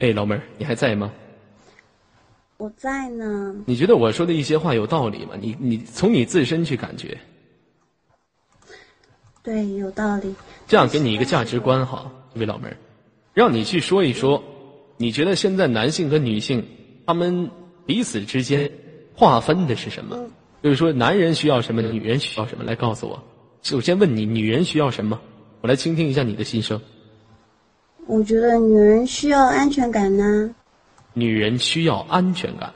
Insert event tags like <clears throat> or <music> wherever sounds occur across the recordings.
哎，老妹儿，你还在吗？我在呢。你觉得我说的一些话有道理吗？你你从你自身去感觉。对，有道理。这样给你一个价值观哈，这位老妹儿，让你去说一说，你觉得现在男性和女性他们彼此之间划分的是什么？就是说，男人需要什么，女人需要什么？来告诉我。首先问你，女人需要什么？我来倾听一下你的心声。我觉得女人需要安全感呢。女人需要安全感。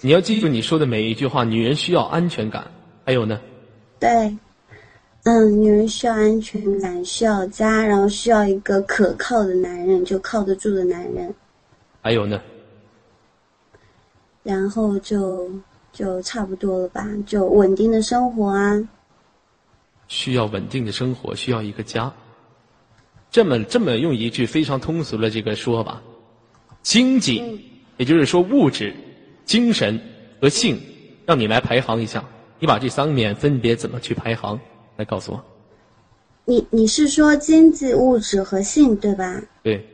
你要记住你说的每一句话。女人需要安全感。还有呢？对，嗯，女人需要安全感，需要家，然后需要一个可靠的男人，就靠得住的男人。还有呢？然后就就差不多了吧，就稳定的生活啊。需要稳定的生活，需要一个家。这么这么用一句非常通俗的这个说法，经济，也就是说物质、精神和性，让你来排行一下。你把这三面分别怎么去排行？来告诉我。你你是说经济、物质和性对吧？对。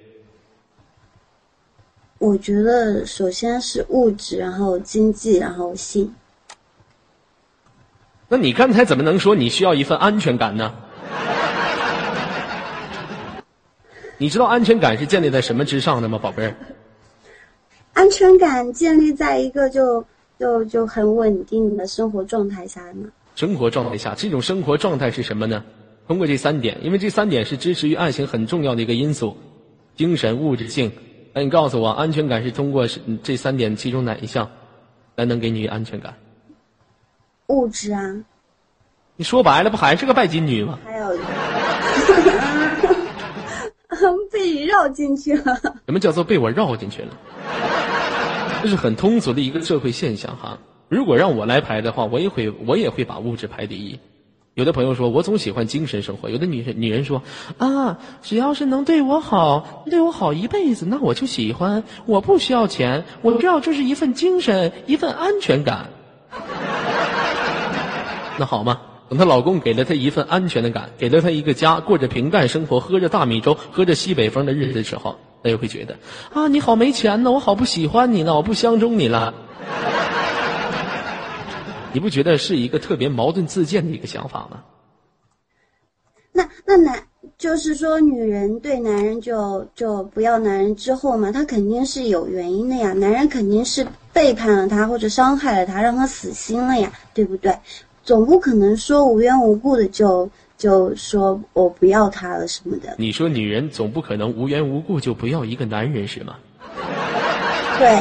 我觉得首先是物质，然后经济，然后性。那你刚才怎么能说你需要一份安全感呢？你知道安全感是建立在什么之上的吗，宝贝儿？安全感建立在一个就。就就很稳定的生活状态下呢。生活状态下，这种生活状态是什么呢？通过这三点，因为这三点是支持于爱情很重要的一个因素：精神、物质性。那你告诉我，安全感是通过这三点其中哪一项才能给你安全感？物质啊。你说白了，不还是个拜金女吗？还有，<laughs> 被你绕进去了。什么叫做被我绕进去了？这是很通俗的一个社会现象哈。如果让我来排的话，我也会我也会把物质排第一。有的朋友说我总喜欢精神生活，有的女人女人说啊，只要是能对我好，对我好一辈子，那我就喜欢。我不需要钱，我需要就是一份精神，一份安全感。那好吗？等她老公给了她一份安全的感，给了她一个家，过着平淡生活，喝着大米粥，喝着西北风的日子的时候。他也会觉得，啊，你好没钱呢，我好不喜欢你呢，我不相中你了。<laughs> 你不觉得是一个特别矛盾自荐的一个想法吗？那那男就是说，女人对男人就就不要男人之后嘛，他肯定是有原因的呀。男人肯定是背叛了他，或者伤害了他，让他死心了呀，对不对？总不可能说无缘无故的就。就说我不要他了什么的。你说女人总不可能无缘无故就不要一个男人是吗？对。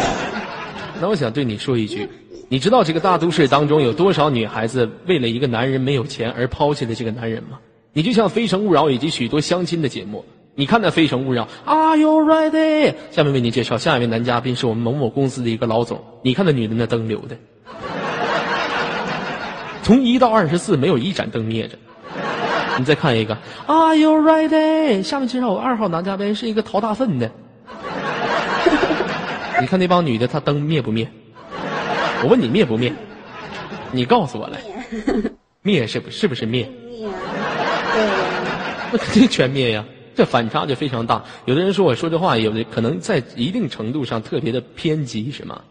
那我想对你说一句，你知道这个大都市当中有多少女孩子为了一个男人没有钱而抛弃了这个男人吗？你就像《非诚勿扰》以及许多相亲的节目，你看那《非诚勿扰》，Are you ready？下面为您介绍下一位男嘉宾是我们某某公司的一个老总。你看那女的那灯留的，从一到二十四没有一盏灯灭着。你再看一个，Are you ready？下面介绍我二号男嘉宾是一个淘大粪的。你看那帮女的，她灯灭不灭？我问你灭不灭？你告诉我来。灭是不是不是灭？灭。对。那肯定全灭呀！这反差就非常大。有的人说我说这话，有的可能在一定程度上特别的偏激，是吗？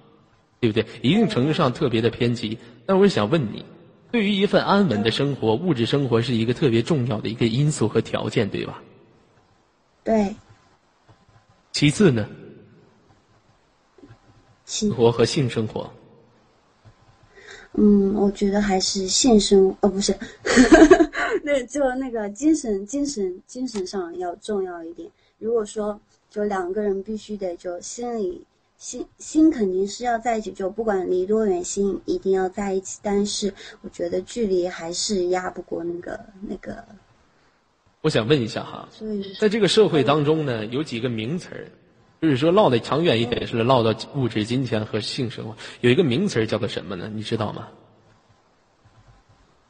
对不对？一定程度上特别的偏激。但是我想问你。对于一份安稳的生活，物质生活是一个特别重要的一个因素和条件，对吧？对。其次呢？生活和性生活。嗯，我觉得还是性生哦，不是，<laughs> 那就那个精神、精神、精神上要重要一点。如果说就两个人必须得就心里。心心肯定是要在一起，就不管离多远，心一定要在一起。但是我觉得距离还是压不过那个那个。我想问一下哈，在这个社会当中呢，有几个名词儿，就是说唠的长远一点，是唠到物质、金钱和性生活。有一个名词儿叫做什么呢？你知道吗？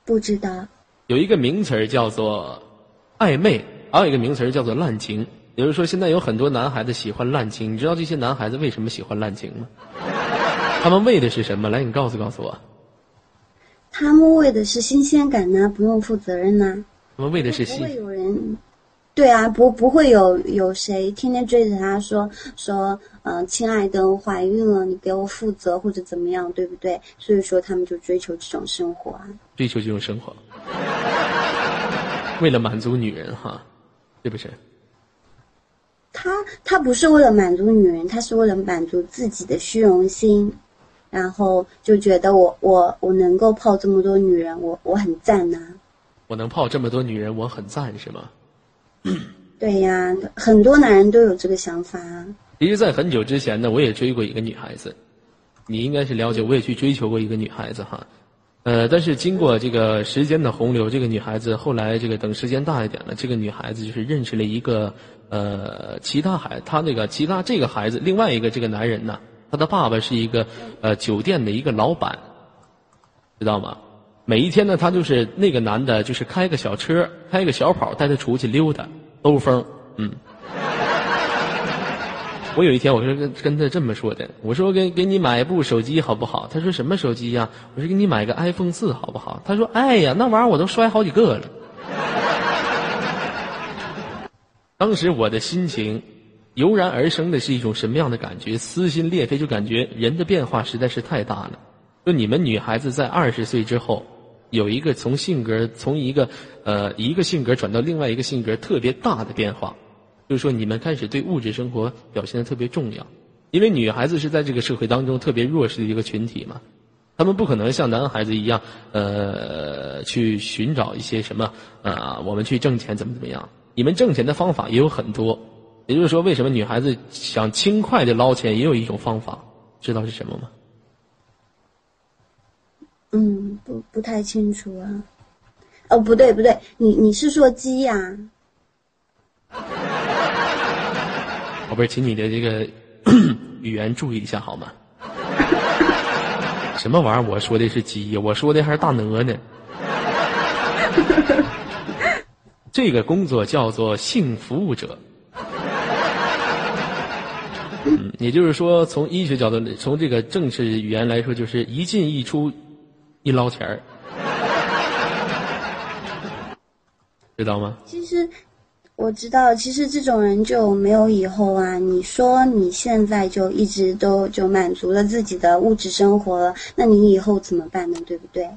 不知道。有一个名词儿叫做暧昧，还有一个名词儿叫做滥情。比如说，现在有很多男孩子喜欢滥情，你知道这些男孩子为什么喜欢滥情吗？他们为的是什么？来，你告诉告诉我。他们为的是新鲜感呢，不用负责任呢。他们为的是新。不会有人，对啊，不不会有有谁天天追着他说说，嗯、亲爱的，我怀孕了，你给我负责或者怎么样，对不对？所以说他们就追求这种生活啊。追求这种生活，<laughs> 为了满足女人哈，是不是？他他不是为了满足女人，他是为了满足自己的虚荣心，然后就觉得我我我能够泡这么多女人，我我很赞呐、我能泡这么多女人，我很赞，是吗？对呀，很多男人都有这个想法啊。其实，在很久之前呢，我也追过一个女孩子，你应该是了解，我也去追求过一个女孩子哈。呃，但是经过这个时间的洪流，这个女孩子后来这个等时间大一点了，这个女孩子就是认识了一个呃其他孩，他那个其他这个孩子另外一个这个男人呢，他的爸爸是一个呃酒店的一个老板，知道吗？每一天呢，他就是那个男的，就是开个小车，开个小跑，带他出去溜达，兜风，嗯。我有一天我是跟跟他这么说的，我说给给你买一部手机好不好？他说什么手机呀、我说给你买个 iPhone 四好不好？他说哎呀，那玩意儿我都摔好几个了。当时我的心情油然而生的是一种什么样的感觉？撕心裂肺，就感觉人的变化实在是太大了。就你们女孩子在二十岁之后，有一个从性格从一个呃一个性格转到另外一个性格特别大的变化，就是说你们开始对物质生活表现的特别重要，因为女孩子是在这个社会当中特别弱势的一个群体嘛，她们不可能像男孩子一样呃去寻找一些什么呃我们去挣钱怎么怎么样，你们挣钱的方法也有很多，也就是说为什么女孩子想轻快的捞钱也有一种方法，知道是什么吗？嗯，不不太清楚啊。哦，不对不对，你你是说鸡呀、<laughs> 宝贝儿，请你的这个 <coughs> 语言注意一下好吗？<laughs> 什么玩意儿？我说的是鸡，我说的还是大鹅呢。<laughs> 这个工作叫做性服务者。嗯，也就是说，从医学角度，从这个正式语言来说，就是一进一出，一捞钱儿，知道吗？其实我知道，其实这种人就没有以后啊。你说你现在就一直都就满足了自己的物质生活了，那你以后怎么办呢？对不对？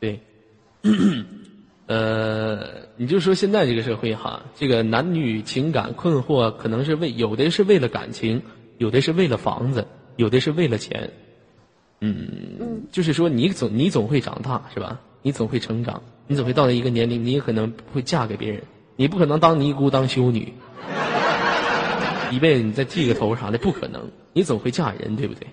对，呃，你就说现在这个社会哈，这个男女情感困惑，可能是为有的是为了感情，有的是为了房子，有的是为了钱。嗯，就是说你总你总会长大是吧？你总会成长，你总会到了一个年龄，你也可能会嫁给别人，你不可能当尼姑当修女，<laughs> 一辈子你再剃个头啥的不可能，你总会嫁人，对不对？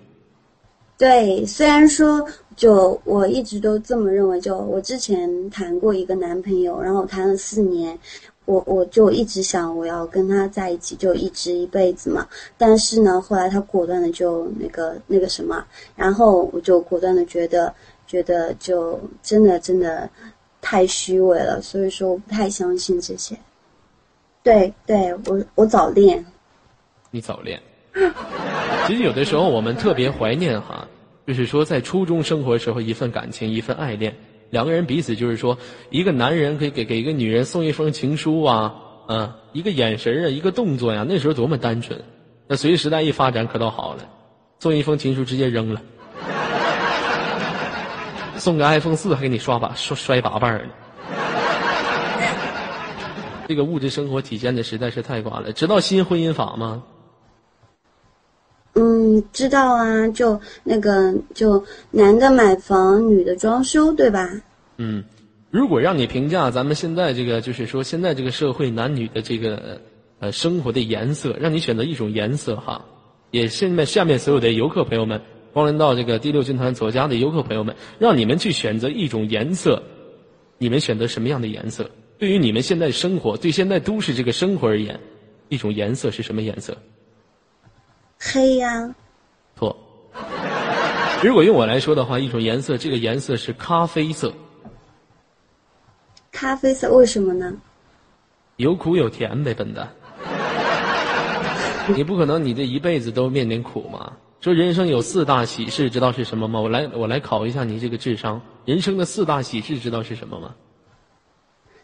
对，虽然说就我一直都这么认为，就我之前谈过一个男朋友，然后谈了四年，我我就一直想我要跟他在一起，就一直一辈子嘛。但是呢，后来他果断的就那个那个什么，然后我就果断的觉得觉得就真的真的太虚伪了，所以说我不太相信这些。对对，我我早恋。你早恋。<laughs> 其实有的时候我们特别怀念哈，就是说在初中生活的时候一份感情一份爱恋，两个人彼此就是说，一个男人可以给给一个女人送一封情书啊，嗯，一个眼神啊，一个动作呀、那时候多么单纯。那随时代一发展，可倒好了，送一封情书直接扔了，<laughs> 送个 iPhone 四还给你刷把摔摔把瓣呢。这个物质生活体现的实在是太寡了。知道新婚姻法吗？嗯，知道啊，就那个就男的买房，女的装修，对吧？嗯，如果让你评价咱们现在这个，就是说现在这个社会男女的这个呃生活的颜色，让你选择一种颜色哈，也现在下面所有的游客朋友们，光临到这个第六军团左家的游客朋友们，让你们去选择一种颜色，你们选择什么样的颜色？对于你们现在生活，对现在都市这个生活而言，一种颜色是什么颜色？黑呀、错。如果用我来说的话，一种颜色，这个颜色是咖啡色，咖啡色，为什么呢？有苦有甜呗，笨蛋。<laughs> 你不可能你这一辈子都面临苦嘛？说人生有四大喜事，知道是什么吗？我来我来考一下你这个智商。人生的四大喜事知道是什么吗？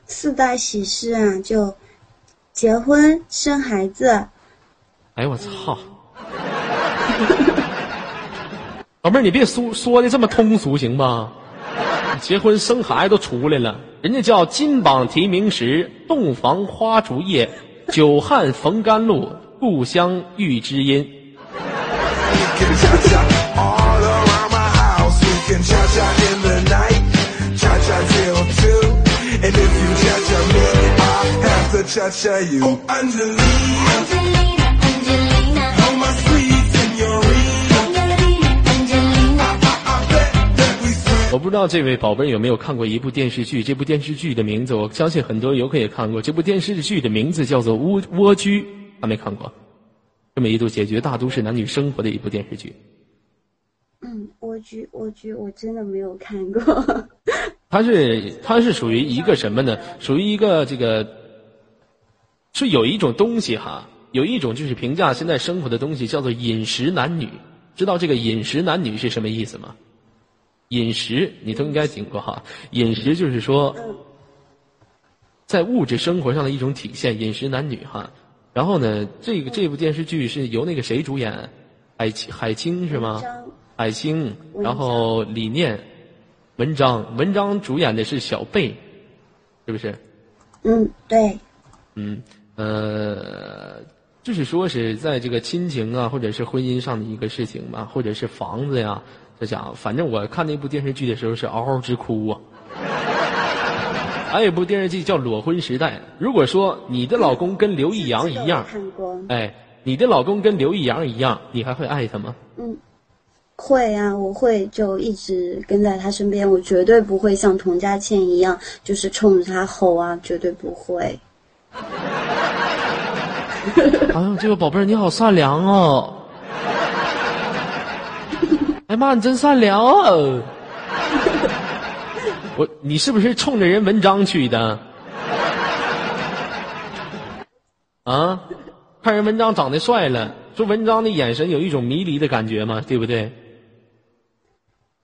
四大喜事啊，就结婚、生孩子。哎呦我操！<laughs> 老妹儿，你别说说的这么通俗行吗？结婚生孩子都出来了，人家叫金榜题名时，洞房花烛夜，久旱逢甘露，故乡遇知音。我不知道这位宝贝有没有看过一部电视剧？这部电视剧的名字，我相信很多游客也看过。这部电视剧的名字叫做《蜗蜗居》，还没看过。这么一度解决大都市男女生活的一部电视剧。嗯，蜗居，蜗居，我真的没有看过。<laughs> 它是，它是属于一个什么呢？属于一个这个，是有一种东西哈，有一种就是评价现在生活的东西，叫做饮食男女。知道这个饮食男女是什么意思吗？饮食你都应该听过哈，饮食就是说，在物质生活上的一种体现。饮食男女哈，然后呢，这个这部电视剧是由那个谁主演，海清海清是吗？海清，然后李念，文章，文章主演的是小贝，是不是？嗯，对。嗯，呃，就是说是在这个亲情啊，或者是婚姻上的一个事情吧，或者是房子呀。这家伙，反正我看那部电视剧的时候是嗷嗷直哭啊！<laughs> 还有一部电视剧叫《裸婚时代》。如果说你的老公跟刘易阳一样，哎，你的老公跟刘易阳一样，你还会爱他吗？嗯，会啊，我会就一直跟在他身边，我绝对不会像童佳倩一样，就是冲着他吼啊，绝对不会。<laughs> 哎呀，这个宝贝儿，你好善良哦！哎妈，你真善良哦！<laughs> 我，你是不是冲着人文章去的？啊，看人文章长得帅了，说文章的眼神有一种迷离的感觉吗？对不对？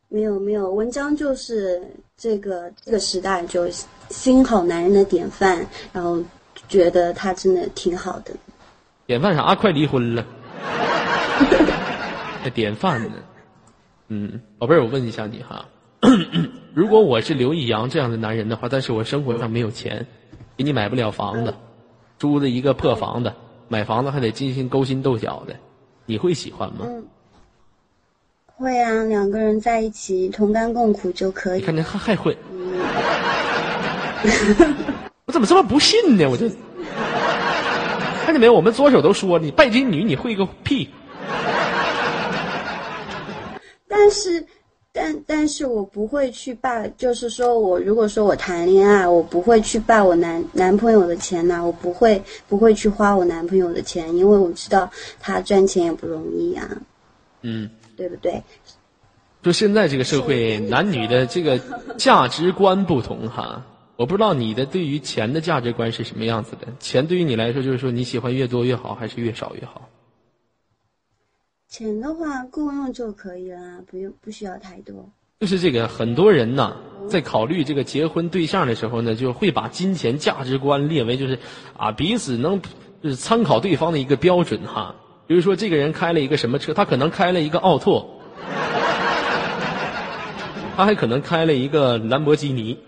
没有没有，文章就是这个这个时代就新好男人的典范，然后觉得他真的挺好的。典范啥？快离婚了。<laughs> <laughs> 还典范呢？嗯，宝贝儿，我问一下你哈，<clears throat> 如果我是刘易阳这样的男人的话，但是我生活上没有钱，给你买不了房子，租的一个破房子，买房子还得精心勾心斗角的，你会喜欢吗？嗯，会啊，两个人在一起同甘共苦就可以。你看你还还会，<laughs> 我怎么这么不信呢？我就看见没有，我们左手都说你拜金女，你会个屁。但是，但但是我不会去霸，就是说我如果说我谈恋爱，我不会去霸我男男朋友的钱呐，我不会不会去花我男朋友的钱，因为我知道他赚钱也不容易啊，嗯，对不对？就现在这个社会，男女的这个价值观不同哈，我不知道你的对于钱的价值观是什么样子的？钱对于你来说，就是说你喜欢越多越好，还是越少越好？钱的话够用就可以了，不用不需要太多。就是这个，很多人呢，在考虑这个结婚对象的时候呢，就会把金钱价值观列为就是啊彼此能就是参考对方的一个标准哈。比如说，这个人开了一个什么车，他可能开了一个奥拓，他还可能开了一个兰博基尼。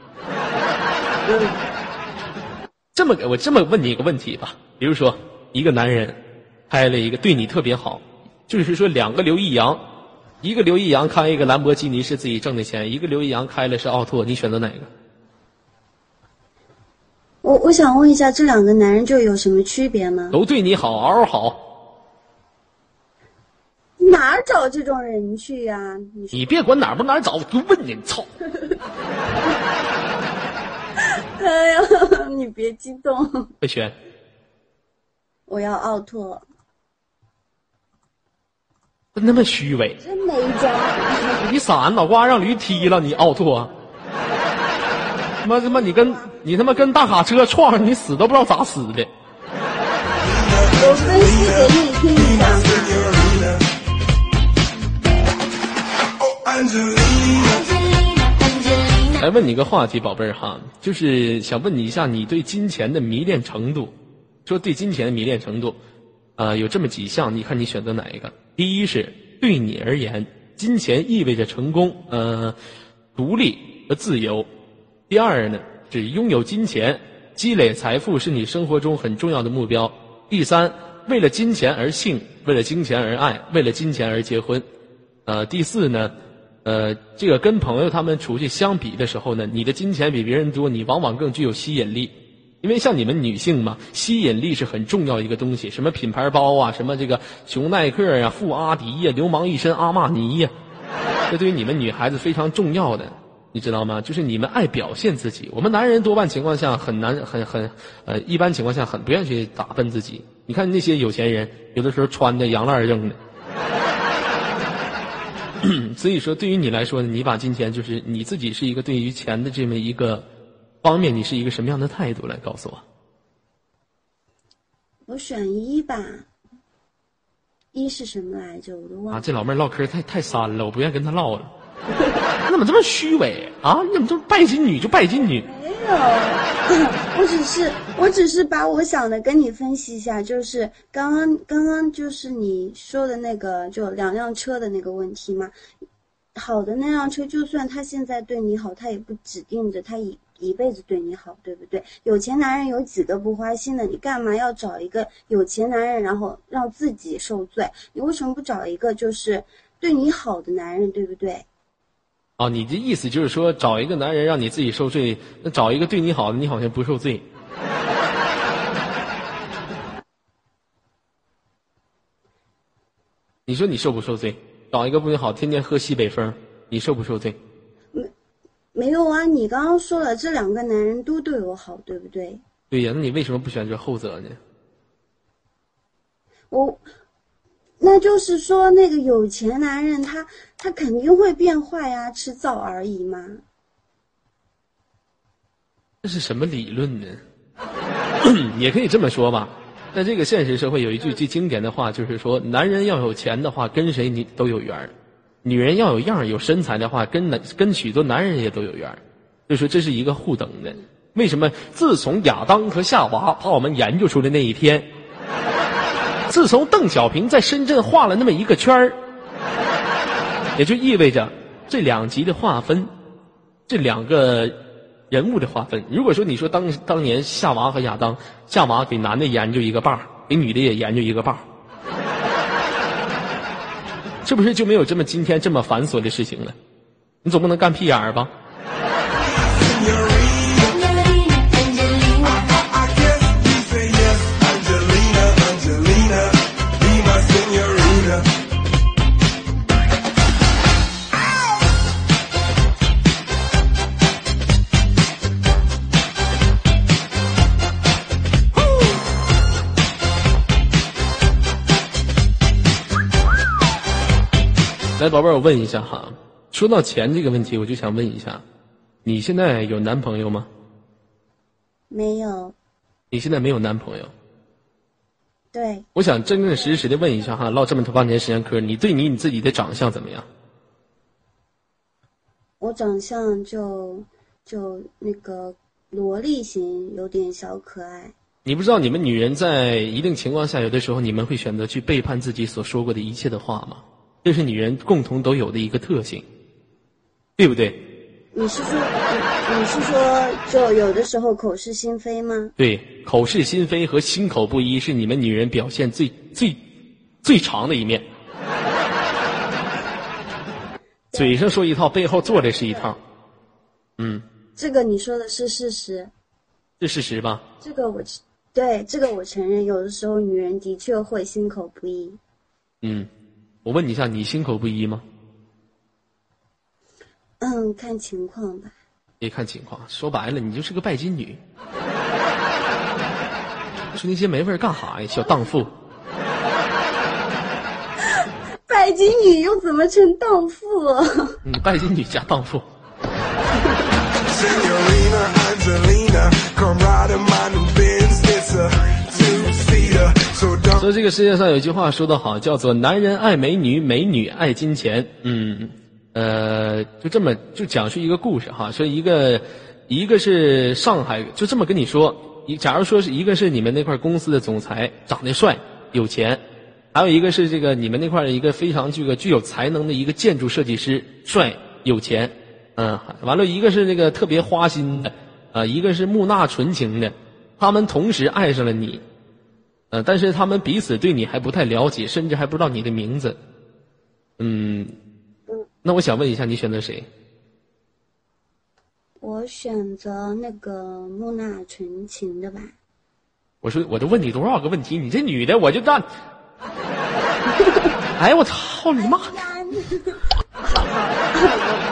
这么我这么问你一个问题吧，比如说一个男人开了一个对你特别好。就是说，两个刘易阳，一个刘易阳开一个兰博基尼是自己挣的钱，一个刘易阳开了是奥拓，你选择哪个？我我想问一下，这两个男人就有什么区别吗？都对你好，嗷嗷好。哪儿找这种人去呀？你别管哪儿不哪儿找，我就问你，操！<laughs> 哎呀，你别激动。快选。我要奥拓。真他妈虚伪！真没招！<laughs> 你闪脑瓜让驴踢了，你奥拓！他妈他妈你跟你他妈跟大卡车撞上，你死都不知道咋死的。我分析给你听一下。来问你个话题，宝贝儿哈，就是想问你一下，你对金钱的迷恋程度，说对金钱的迷恋程度，啊，有这么几项，你看你选择哪一个？第一是对你而言，金钱意味着成功，呃，独立和自由；第二呢，是拥有金钱，积累财富是你生活中很重要的目标；第三，为了金钱而性，为了金钱而爱，为了金钱而结婚；呃，第四呢？呃，这个跟朋友他们出去相比的时候呢，你的金钱比别人多，你往往更具有吸引力。因为像你们女性嘛，吸引力是很重要一个东西。什么品牌包啊，什么这个熊耐克呀、富阿迪呀、流氓一身阿玛尼呀，这对于你们女孩子非常重要的，你知道吗？就是你们爱表现自己。我们男人多半情况下很难、很很呃，一般情况下很不愿意去打扮自己。你看那些有钱人，有的时候穿的洋烂扔的。<clears throat> 所以说，对于你来说，你把金钱就是你自己是一个对于钱的这么一个方面，你是一个什么样的态度？来告诉我。我选一吧。一是什么来着？我都忘了。啊，这老妹儿唠嗑太太酸了，我不愿意跟她唠了。<laughs> 你怎么这么虚伪啊？你怎么这么拜金女就拜金女？没有，<laughs> 我只是我只是把我想的跟你分析一下，就是刚刚刚刚就是你说的那个就两辆车的那个问题嘛。好的那辆车，就算他现在对你好，他也不指定着他一一辈子对你好，对不对？有钱男人有几个不花心的？你干嘛要找一个有钱男人，然后让自己受罪？你为什么不找一个就是对你好的男人，对不对？哦，你的意思就是说，找一个男人让你自己受罪，那找一个对你好的，你好像不受罪。你说你受不受罪？找一个不你好，天天喝西北风，你受不受罪？没，有啊！你刚刚说了，这两个男人都对我好，对不对？对呀，那你为什么不选择后者呢？我。那就是说，那个有钱男人，他他肯定会变坏呀，迟早而已嘛。这是什么理论呢？<clears throat> 也可以这么说吧。在这个现实社会，有一句最经典的话，就是说，男人要有钱的话，跟谁你都有缘儿；女人要有样、有身材的话，跟男跟许多男人也都有缘儿。就说这是一个互等的。为什么？自从亚当和夏娃把我们研究出来那一天。自从邓小平在深圳画了那么一个圈儿，也就意味着这两极的划分，这两个人物的划分。如果说你说当当年夏娃和亚当，夏娃给男的研究一个把给女的也研究一个把是不是就没有这么今天这么繁琐的事情了？你总不能干屁眼儿吧？来，宝贝儿，我问一下哈，说到钱这个问题，我就想问一下，你现在有男朋友吗？没有。你现在没有男朋友？对。我想真真实实的问一下哈，唠这么多半天时间嗑，你对你你自己的长相怎么样？我长相就就那个萝莉型，有点小可爱。你不知道你们女人在一定情况下，有的时候你们会选择去背叛自己所说过的一切的话吗？这是女人共同都有的一个特性，对不对？你是说，你是说，就有的时候口是心非吗？对，口是心非和心口不一是你们女人表现最最最长的一面。嘴上说一套，背后做的是一套。嗯。这个你说的是事实。是事实吧？这个我，对这个我承认，有的时候女人的确会心口不一。嗯。我问你一下，你心口不一吗？嗯，看情况吧。也看情况，说白了，你就是个拜金女。<laughs> 说那些没味儿干哈呀，小荡妇。拜金女又怎么成荡妇？嗯，拜金女加荡妇。所以这个世界上有句话说得好，叫做“男人爱美女，美女爱金钱”。嗯，呃，就这么就讲述一个故事哈，说一个一个是上海，就这么跟你说，一假如说是一个是你们那块公司的总裁，长得帅有钱，还有一个是这个你们那块的一个非常这个具有才能的一个建筑设计师，帅有钱，嗯，完了一个是那个特别花心的，啊，一个是木讷纯情的，他们同时爱上了你，呃，但是他们彼此对你还不太了解，甚至还不知道你的名字，嗯。那我想问一下，你选择谁？我选择那个木讷纯情的吧。我说，我都问你多少个问题，你这女的我就干。哎我操你妈！<laughs>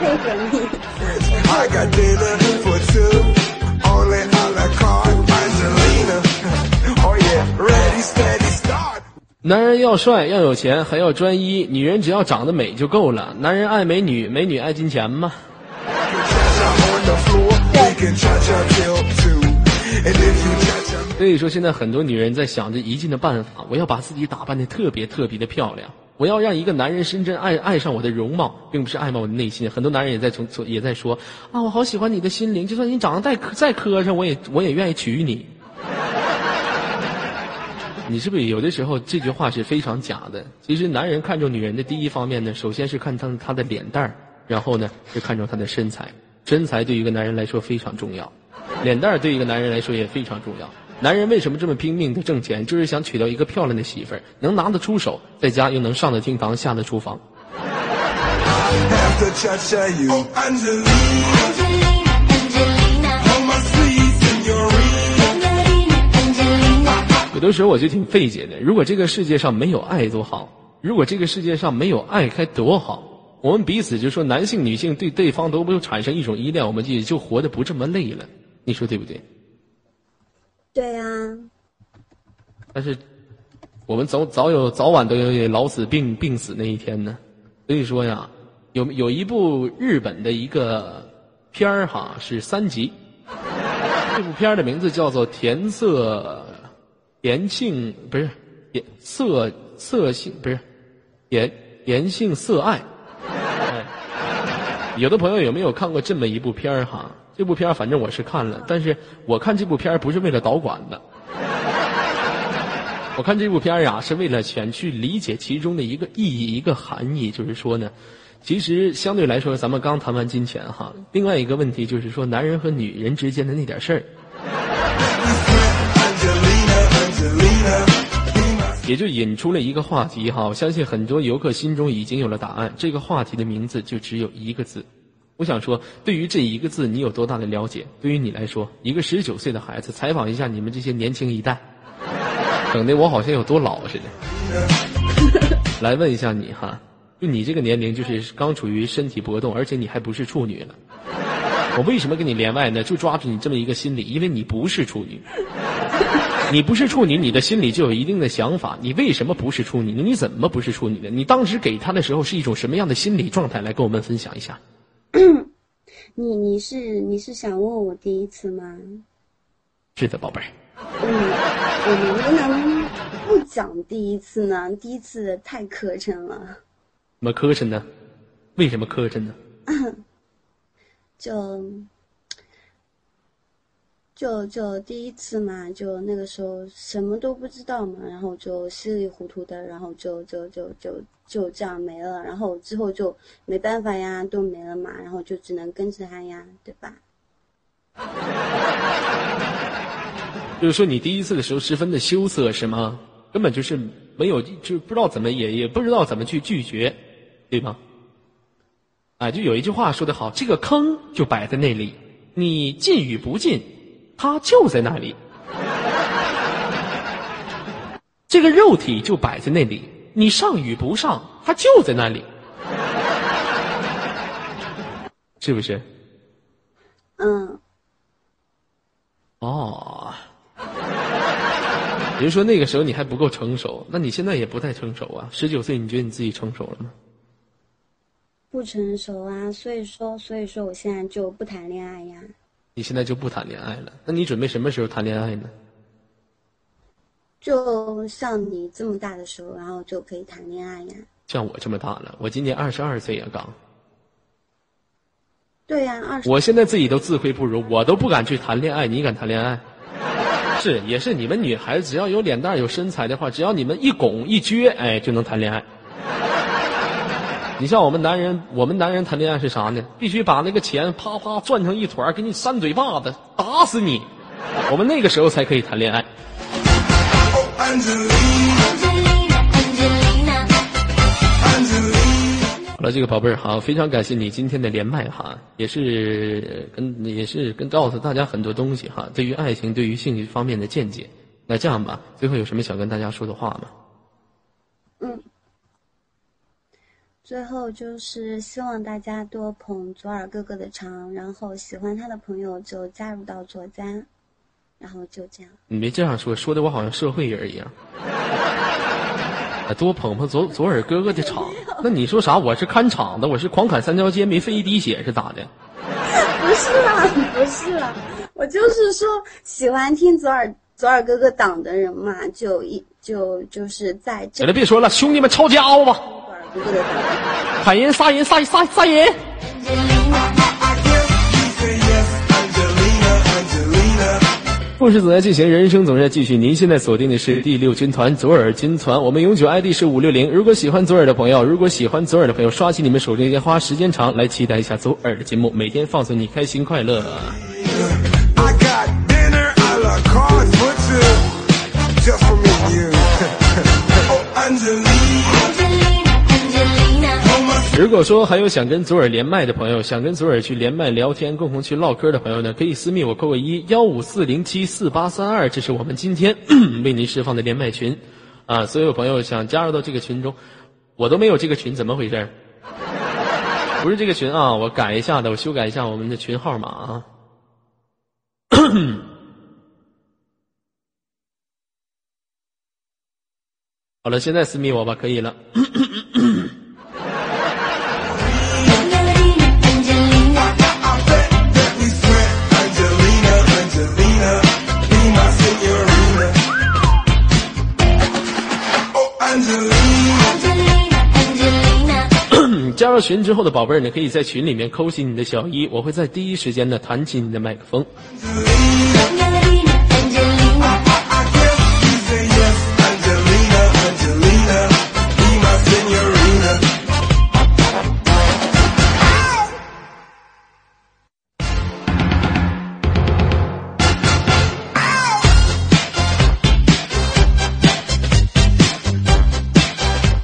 我配合你。男人要帅要有钱还要专一，女人只要长得美就够了。男人爱美女，美女爱金钱吗？所以说，现在很多女人在想着一尽的办法，我要把自己打扮的特别特别的漂亮，我要让一个男人深深爱爱上我的容貌，并不是爱慕我的内心。很多男人也在从也在说啊，我好喜欢你的心灵，就算你长得再再磕碜，我也我也愿意娶你。你是不是有的时候这句话是非常假的？其实男人看中女人的第一方面呢，首先是看她她的脸蛋儿，然后呢是看中她的身材。身材对于一个男人来说非常重要，脸蛋儿对一个男人来说也非常重要。男人为什么这么拼命的挣钱？就是想娶到一个漂亮的媳妇儿，能拿得出手，在家又能上得厅堂，下得厨房。有的时候我就挺费解的。如果这个世界上没有爱多好，如果这个世界上没有爱该多好。我们彼此就说男性、女性对对方都不产生一种依恋，我们就就活得不这么累了。你说对不对？对呀。但是我们早早有早晚都有老死病病死那一天呢。所以说呀，有有一部日本的一个片儿哈是三集，这部片儿的名字叫做《甜色》。颜性不是颜色色性不是颜颜性色爱，有的朋友有没有看过这么一部片儿哈？这部片儿反正我是看了，但是我看这部片儿不是为了导管的，我看这部片儿呀是为了想去理解其中的一个意义一个含义，就是说呢，其实相对来说，咱们刚谈完金钱哈，另外一个问题就是说男人和女人之间的那点事儿。也就引出了一个话题哈，我相信很多游客心中已经有了答案。这个话题的名字就只有一个字。我想说，对于这一个字，你有多大的了解？对于你来说，一个十九岁的孩子，采访一下你们这些年轻一代，<laughs> 整的我好像有多老似的。<laughs> 来问一下你哈，就你这个年龄，就是刚处于身体搏动，而且你还不是处女了。我为什么跟你连麦呢？就抓住你这么一个心理，因为你不是处女。你不是处女，你的心里就有一定的想法。你为什么不是处女？你怎么不是处女的？你当时给他的时候是一种什么样的心理状态？来跟我们分享一下。<coughs> 你你是你是想问我第一次吗？是的，宝贝儿。嗯，我能不能不讲第一次呢？第一次太磕碜了。怎么磕碜呢？为什么磕碜呢？<coughs> 就。就就第一次嘛，就那个时候什么都不知道嘛，然后就稀里糊涂的，然后就就就就就这样没了，然后之后就没办法呀，都没了嘛，然后就只能跟着他呀，对吧？<laughs> 就是说你第一次的时候十分的羞涩是吗？根本就是没有，就不知道怎么也也不知道怎么去拒绝，对吗？啊，就有一句话说得好，这个坑就摆在那里，你进与不进。他就在那里，这个肉体就摆在那里，你上与不上，他就在那里，是不是？嗯。哦。比如说那个时候你还不够成熟，那你现在也不太成熟啊。十九岁，你觉得你自己成熟了吗？不成熟啊，所以说，所以说我现在就不谈恋爱呀。你现在就不谈恋爱了？那你准备什么时候谈恋爱呢？就像你这么大的时候，然后就可以谈恋爱呀。像我这么大了，我今年二十二岁呀，刚。对呀、二十我现在自己都自愧不如，我都不敢去谈恋爱，你敢谈恋爱？<laughs> 是，也是你们女孩子只要有脸蛋有身材的话，只要你们一拱一撅，哎，就能谈恋爱。你像我们男人，我们男人谈恋爱是啥呢？必须把那个钱啪啪攥成一团，给你扇嘴巴子，打死你。我们那个时候才可以谈恋爱。好了，这个宝贝儿哈，非常感谢你今天的连麦哈，也是跟也是跟告诉大家很多东西哈，对于爱情、对于性方面的见解。那这样吧，最后有什么想跟大家说的话吗？嗯。最后就是希望大家多捧左耳哥哥的场，然后喜欢他的朋友就加入到左家，然后就这样。你别这样说，说的我好像社会人一样。啊多捧捧左左耳哥哥的场，那你说啥？我是看场的，我是狂砍三条街，没费一滴血是咋的？<laughs> 不是啦，不是啦，我就是说喜欢听左耳左耳哥哥党的人嘛，就一就就是在这行了，别说了，兄弟们抄家伙吧。砍人杀人杀杀杀人.故事总在进行，人生总在继续。您现在锁定的是第六军团左耳军团，我们永久 ID 是五六零。如果喜欢左耳的朋友，如果喜欢左耳的朋友，刷起你们手中烟花时间长，来期待一下左耳的节目，每天放送你开心快乐。如果说还有想跟左耳连麦的朋友，想跟左耳去连麦聊天，共同去唠嗑的朋友呢，可以私密我扣个一幺五四零七四八三二，这是我们今天 <clears throat> 为您释放的连麦群，啊，所有朋友想加入到这个群中，我都没有这个群，怎么回事？不是这个群啊，我改一下的，我修改一下我们的群号码啊。<clears throat> 好了，现在私密我吧，可以了。<clears throat> 群之后的宝贝儿呢可以在群里面扣起你的小一我会在第一时间呢弹起你的麦克风。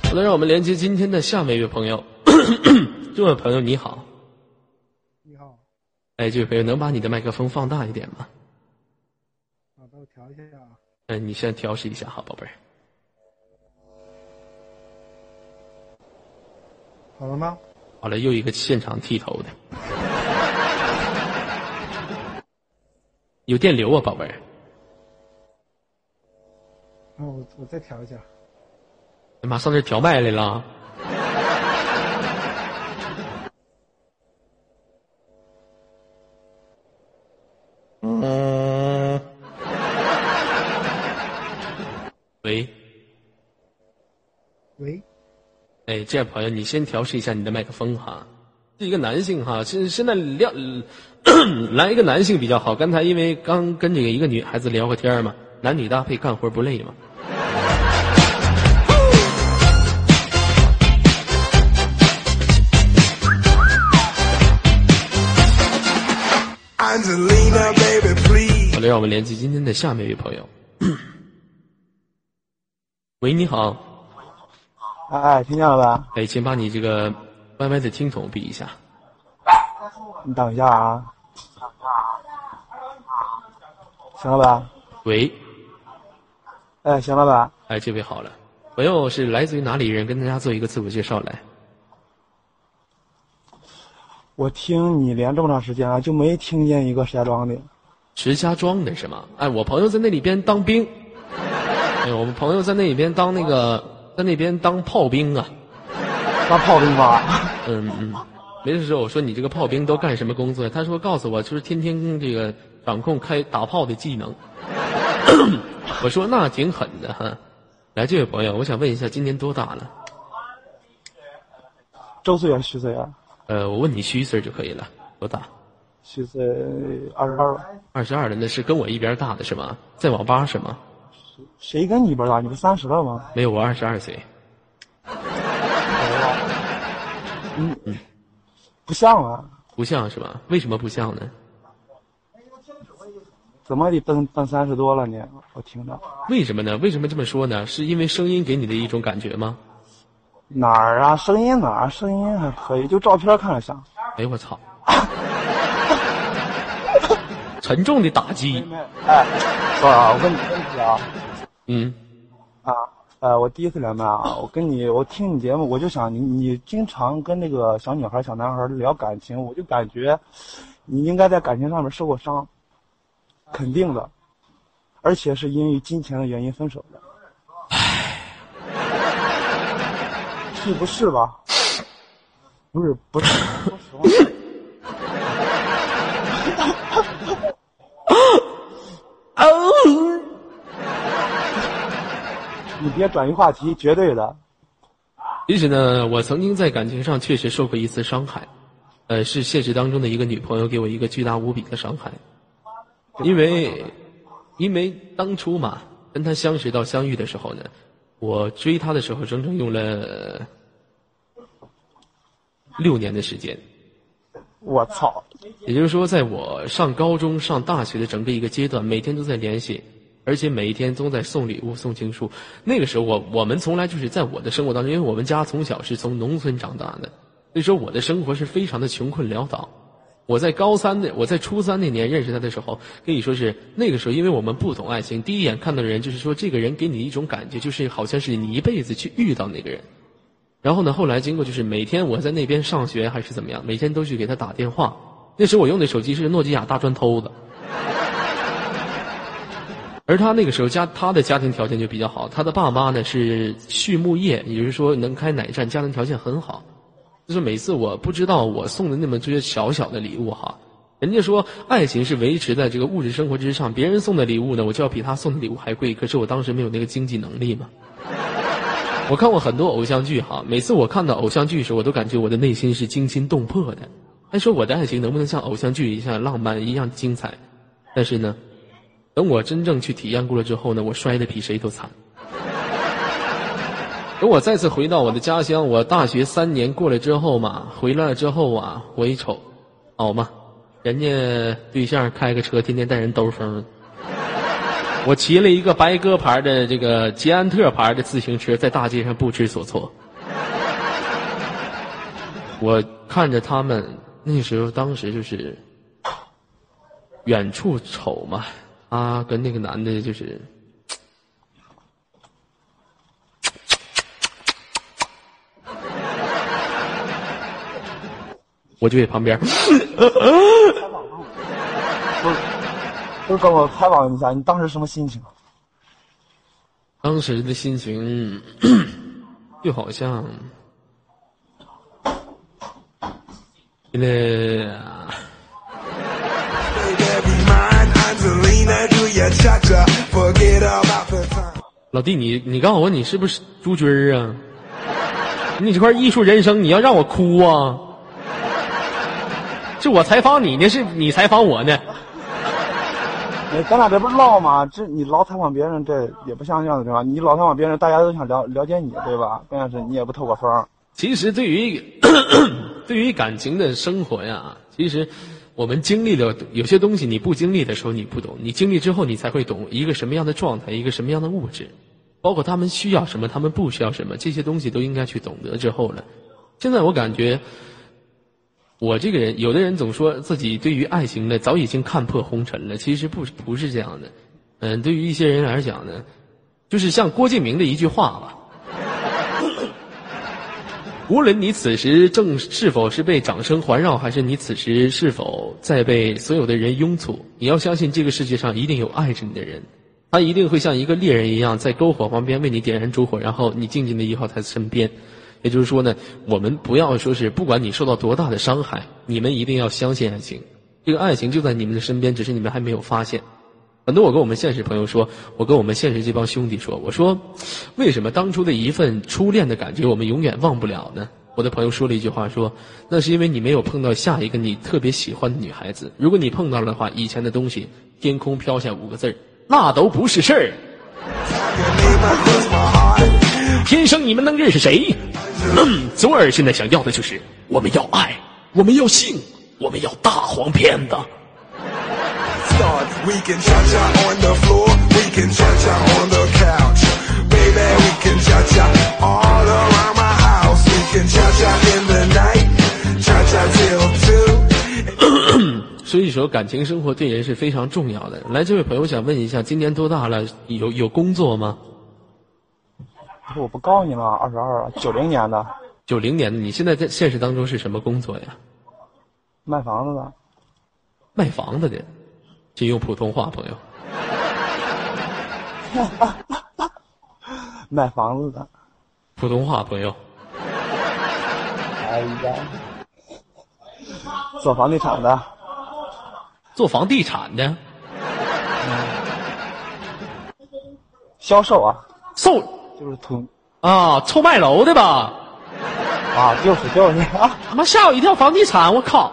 好来让我们连接今天的下面一位朋友。<clears throat> 这位朋友你好，你好，哎，这位朋友能把你的麦克风放大一点吗？啊，帮我调一下啊。嗯，你先调试一下哈，宝贝儿。好了吗？好了，又一个现场剃头的，有电流啊，宝贝儿。那我我再调一下。哎妈，上这调麦来了。嗯。喂，喂，哎，这位朋友，你先调试一下你的麦克风哈。是一个男性哈，现现在聊来一个男性比较好。刚才因为刚跟这个一个女孩子聊过天嘛，男女搭配干活不累嘛。Angelina, baby, please. 好了，让我们联系今天的下面一位朋友。<coughs> 喂，你好，哎，听见了吧？哎，请把你这个 YY 的听筒闭一下。你等一下啊。行了吧？喂，哎，行了吧？哎，这位好了，朋友是来自于哪里人？跟大家做一个自我介绍来。我听你连这么长时间了，就没听见一个石家庄的。石家庄的是吗？哎，我朋友在那里边当兵。哎，我们朋友在那里边当那个，在那边当炮兵啊。<laughs> 当炮兵吧？嗯嗯，没事时候我说你这个炮兵都干什么工作？他说告诉我就是天天这个掌控开打炮的技能。<laughs> 我说那挺狠的哈。来，这位朋友，我想问一下，今年多大了？周岁还是虚岁啊？呃，我问你虚岁就可以了。多大？虚岁二十二了。二十二了，那是跟我一边大的是吗？在网吧是吗？谁跟你一边大？你不三十了吗？没有，我二十二岁。嗯不像啊，不像是吧？为什么不像呢？怎么得奔奔三十多了呢？我听着为什么呢？为什么这么说呢？是因为声音给你的一种感觉吗？哪儿啊？声音哪儿？声音还可以，就照片看着像。哎呦我操！<laughs> 沉重的打击。哎，哥啊，我问你个问题啊嗯，啊，呃，我第一次连麦啊，我跟你，我听你节目，我就想你，你经常跟那个小女孩、小男孩聊感情，我就感觉你应该在感情上面受过伤，肯定的，而且是因为金钱的原因分手的。是不是吧？不是，不是，说实话。<laughs> <laughs> 你别转移话题，绝对的。其实呢，我曾经在感情上确实受过一次伤害，呃，是现实当中的一个女朋友给我一个巨大无比的伤害，因为，因为当初嘛，跟她相识到相遇的时候呢，我追她的时候整整用了六年的时间，我操！也就是说，在我上高中、上大学的整个一个阶段，每天都在联系，而且每一天都在送礼物、送情书。那个时候我，我们从来就是在我的生活当中，因为我们家从小是从农村长大的，所以说我的生活是非常的穷困潦倒。我在高三的，我在初三那年认识他的时候，可以说是那个时候，因为我们不懂爱情，第一眼看到的人就是说，这个人给你一种感觉，就是好像是你一辈子去遇到那个人。然后呢，后来经过就是每天我在那边上学还是怎么样，每天都去给他打电话。那时我用的手机是诺基亚大砖头子，<laughs> 而他那个时候家他的家庭条件就比较好，他的爸妈呢是畜牧业，也就是说能开奶站，家庭条件很好。就是每次我不知道我送的那么这些小小的礼物哈，人家说爱情是维持在这个物质生活之上，别人送的礼物呢，我就要比他送的礼物还贵。可是我当时没有那个经济能力嘛。我看过很多偶像剧哈，每次我看到偶像剧时，我都感觉我的内心是惊心动魄的。还说我的爱情能不能像偶像剧一样浪漫一样精彩？但是呢，等我真正去体验过了之后呢，我摔得比谁都惨。等我再次回到我的家乡，我大学三年过了之后嘛，回来了之后啊，我一瞅，好嘛，人家对象开个车，天天带人兜风。我骑了一个白鸽牌的这个捷安特牌的自行车，在大街上不知所措。我看着他们，那时候当时就是远处瞅嘛，他跟那个男的就是。我就在旁边，<laughs> 都跟我采访一下，你当时什么心情？当时的心情 <coughs> 就好像，现在老弟，你你告诉我，你是不是朱军儿啊？你这块艺术人生，你要让我哭啊？是我采访你呢，是你采访我呢？咱俩这不是唠吗？这你老采访别人，这也不像样子对吧？你老采访别人，大家都想了了解你，对吧？关键是你也不透个风。其实对于 <coughs> 对于感情的生活呀，其实我们经历了有些东西，你不经历的时候你不懂，你经历之后你才会懂一个什么样的状态，一个什么样的物质，包括他们需要什么，他们不需要什么，这些东西都应该去懂得之后了。现在我感觉，我这个人，有的人总说自己对于爱情呢早已经看破红尘了，其实不不是这样的。嗯，对于一些人来讲呢，就是像郭敬明的一句话吧。<laughs> 无论你此时正是否是被掌声环绕，还是你此时是否在被所有的人拥簇，你要相信这个世界上一定有爱着你的人，他一定会像一个猎人一样，在篝火旁边为你点燃烛火，然后你静静的依靠他身边。也就是说呢，我们不要说是不管你受到多大的伤害，你们一定要相信爱情，这个爱情就在你们的身边，只是你们还没有发现。很多我跟我们现实朋友说，我跟我们现实这帮兄弟说，我说，为什么当初的一份初恋的感觉我们永远忘不了呢？我的朋友说了一句话说，那是因为你没有碰到下一个你特别喜欢的女孩子。如果你碰到了的话，以前的东西天空飘下五个字儿，那都不是事儿。天生你们能认识谁？嗯左耳现在想要的就是我们要爱我们要性我们要大黄片的 <coughs> 所以说感情生活对人是非常重要的。来这位朋友想问一下今年多大了？有有工作吗？我不告诉你吗，二十二，九零年的，九零年的，你现在在现实当中是什么工作呀？卖房子的。卖房子的，请用普通话，朋友。<laughs> 卖房子的。普通话，朋友。哎呀，做房地产的，做房地产的，销售啊，售就是土啊，臭卖楼的吧？啊，就是就是啊，他妈吓我一跳！房地产，我靠.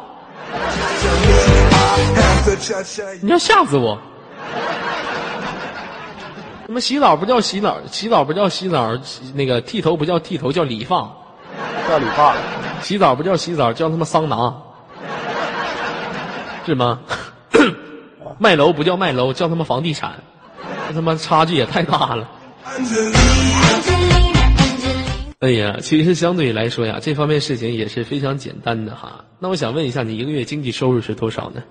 你要吓死我！他妈洗澡不叫洗澡，洗澡不叫洗澡，那个剃头不叫剃头，叫理发。叫理发。洗澡不叫洗澡，叫他妈桑拿，是吗？<laughs> 卖楼不叫卖楼，叫他妈房地产，这他妈差距也太大了。哎呀，其实相对来说呀，这方面事情也是非常简单的哈。那我想问一下，你一个月经济收入是多少呢？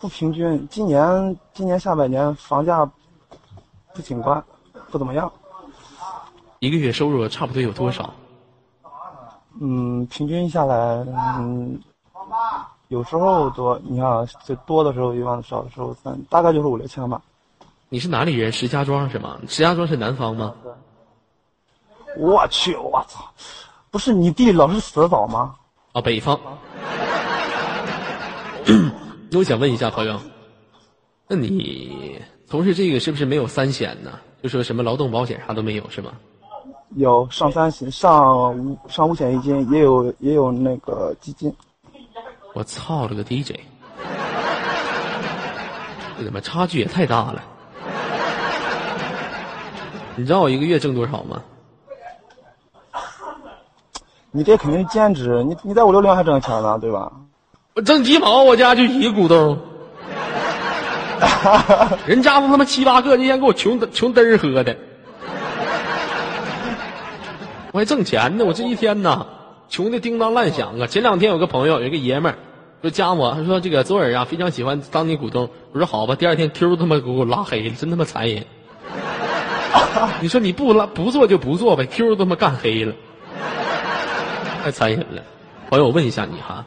不平均，今年今年下半年房价不景观，不怎么样。一个月收入差不多有多少？嗯，平均下来，嗯，有时候多，你看最多的时候一万，少的时候三，大概就是五六千吧。你是哪里人？石家庄是吗？石家庄是南方吗？我去，我操！不是你弟老是死的早吗？啊，北方。<clears throat> 那我想问一下朋友，那你从事这个是不是没有三险呢？就说什么劳动保险啥都没有是吗？有上三险，上五上五险一金，也有也有那个基金。我操了个 DJ！这他妈差距也太大了。你知道我一个月挣多少吗？你这肯定是兼职，你你在五六零还挣钱呢，对吧？我挣鸡毛，我家就一个股东，<laughs> 人家都他妈七八个，那天给我穷穷嘚儿喝的，我还挣钱呢，我这一天呐，穷的叮当乱响啊！前两天有个朋友，有一个爷们儿说加我，他说这个左耳啊非常喜欢当你股东，我说好吧，第二天 Q 他妈给我拉黑了，真他妈残忍。<laughs> 你说你不拉不做就不做呗，Q 都他妈干黑了，太残忍了。朋友，我问一下你哈，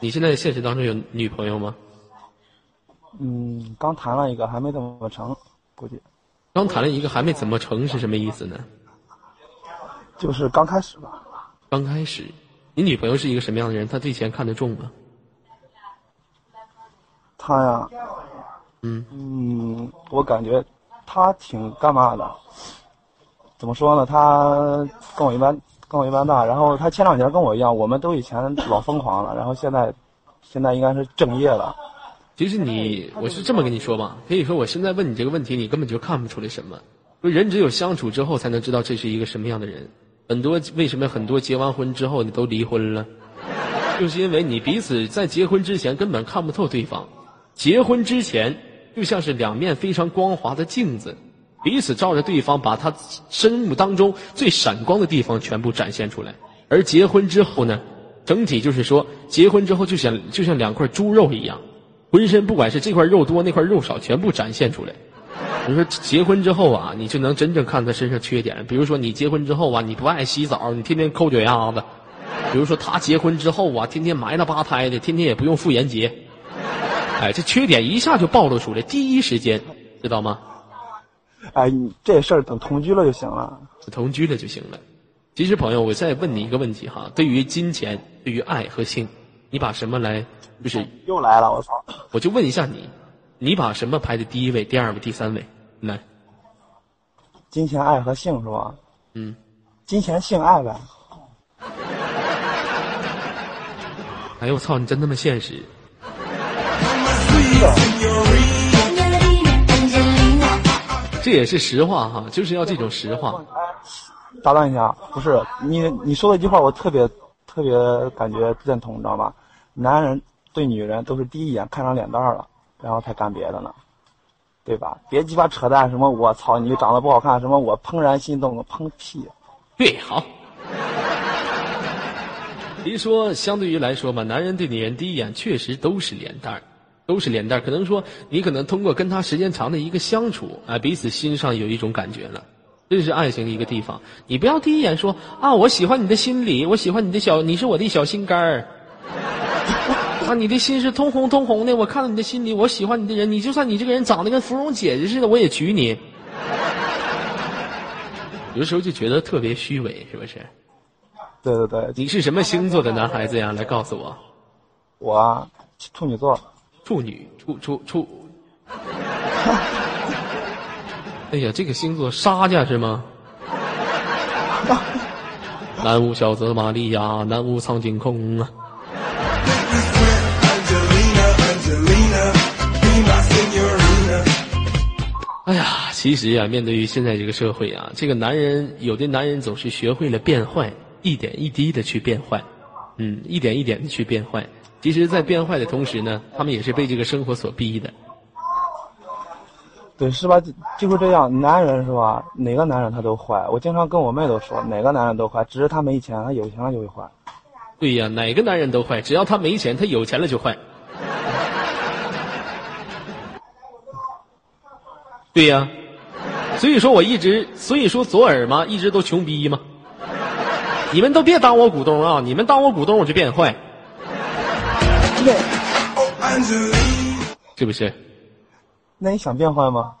你现在现实当中有女朋友吗？嗯，刚谈了一个，还没怎么成，估计刚谈了一个还没怎么成是什么意思呢？就是刚开始吧。刚开始，你女朋友是一个什么样的人？她对钱看得重吗？她呀，嗯嗯，我感觉他挺干嘛的？怎么说呢？他跟我一般，跟我一般大。然后他前两年跟我一样，我们都以前老疯狂了，然后现在，现在应该是正业了。其实你，我是这么跟你说吧，可以说我现在问你这个问题，你根本就看不出来什么。说人只有相处之后才能知道这是一个什么样的人。很多为什么很多结完婚之后你都离婚了，就是因为你彼此在结婚之前根本看不透对方。结婚之前就像是两面非常光滑的镜子，彼此照着对方，把他生目当中最闪光的地方全部展现出来。而结婚之后呢，整体就是说，结婚之后就像就像两块猪肉一样，浑身不管是这块肉多那块肉少，全部展现出来。比如说结婚之后啊，你就能真正看他身上缺点。比如说你结婚之后啊，你不爱洗澡，你天天抠脚丫子；比如说他结婚之后啊，天天埋了吧胎的，天天也不用妇炎洁。哎这缺点一下就暴露出来第一时间知道吗？哎你这事儿等同居了就行了。同居了就行了。其实朋友我再问你一个问题哈对于金钱对于爱和性你把什么来就是又来了我操我就问一下你你把什么排在第一位第二位第三位？来。金钱爱和性是吧？嗯。金钱性爱呗。哎呦我操你真那么现实这也是实话哈，就是要这种实话。打断一下，不是你你说的一句话，我特别特别感觉认同，你知道吧？男人对女人都是第一眼看上脸蛋了，然后才干别的呢，对吧？别鸡巴扯淡，什么我操你长得不好看，什么我怦然心动，砰屁！<laughs> 对，好。比如说，相对于来说嘛，男人对女人第一眼确实都是脸蛋儿，都是连带。可能说你可能通过跟他时间长的一个相处，啊，彼此心上有一种感觉了，这是爱情的一个地方。你不要第一眼说啊，我喜欢你的心理，我喜欢你的小，你是我的小心肝儿。<laughs> 啊，你的心是通红通红的，我看到你的心里，我喜欢你的人，你就算你这个人长得跟芙蓉姐姐似的，我也娶你。<laughs> 有的时候就觉得特别虚伪，是不是？对对对，你是什么星座的男孩子呀？来告诉我。我啊处女座，处女，处处处。<laughs> 哎呀，这个星座沙家是吗？<laughs> 南无小泽玛利亚，南无苍井空啊.哎呀，其实呀，面对于现在这个社会啊，这个男人，有的男人总是学会了变坏，一点一滴的去变坏，嗯，一点一点的去变坏。其实，在变坏的同时呢，他们也是被这个生活所逼的。对是吧？就就是这样，男人是吧？哪个男人他都坏。我经常跟我妹都说，哪个男人都坏，只是他没钱，他有钱了就会坏。对呀，哪个男人都坏，只要他没钱，他有钱了就坏。对呀，所以说我一直，所以说左耳嘛，一直都穷逼嘛。你们都别当我股东啊！你们当我股东，我就变坏，Oh. 是不是？那你想变坏吗？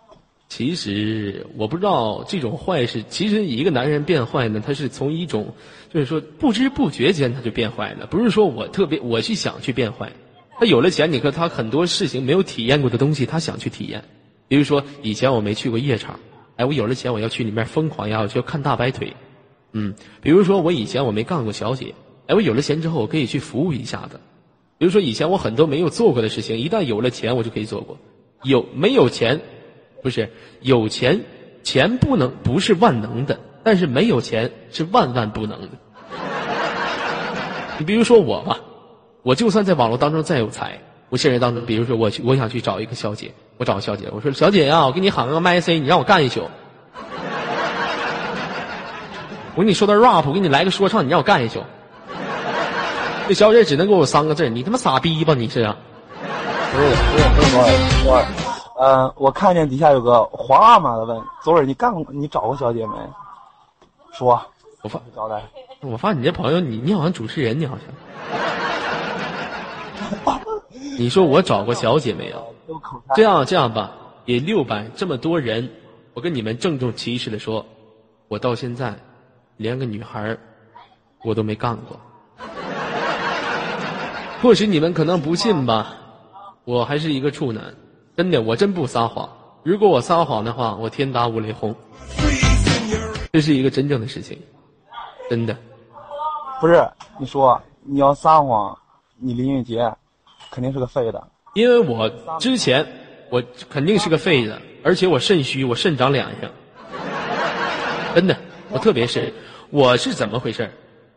其实我不知道这种坏是，其实一个男人变坏呢，他是从一种，就是说不知不觉间他就变坏了，不是说我特别我去想去变坏，他有了钱，你看他很多事情没有体验过的东西，他想去体验，比如说以前我没去过夜场，哎，我有了钱我要去里面疯狂呀，我就要看大白腿，嗯，比如说我以前我没干过小姐，哎，我有了钱之后我可以去服务一下子，比如说以前我很多没有做过的事情，一旦有了钱我就可以做过，有没有钱？不是有钱，钱不能不是万能的，但是没有钱是万万不能的。你比如说我吧，我就算在网络当中再有才，我现实当中，比如说我，我想去找一个小姐，我找个小姐，我说小姐呀、我给你喊个麦 C，你让我干一宿。<laughs> 我给你说段 rap，我给你来个说唱，你让我干一宿。这小姐只能给我三个字：你他妈傻逼吧你是啊？不是不是不是我。我，呃，我看见底下有个皇阿玛的问左耳，你干过你找过小姐没？说，我发交代。我发现你这朋友，你你好像主持人，你好像。你说我找过小姐没有？这样这样吧，也六百这么多人，我跟你们郑重其事的说，我到现在连个女孩我都没干过。或许你们可能不信吧，我还是一个处男，真的，我真不撒谎。如果我撒谎的话，我天打五雷轰。这是一个真正的事情，真的。不是，你说你要撒谎，你林俊杰肯定是个废的。因为我之前我肯定是个废的，而且我肾虚，我肾长两样，真的，我特别是我是怎么回事儿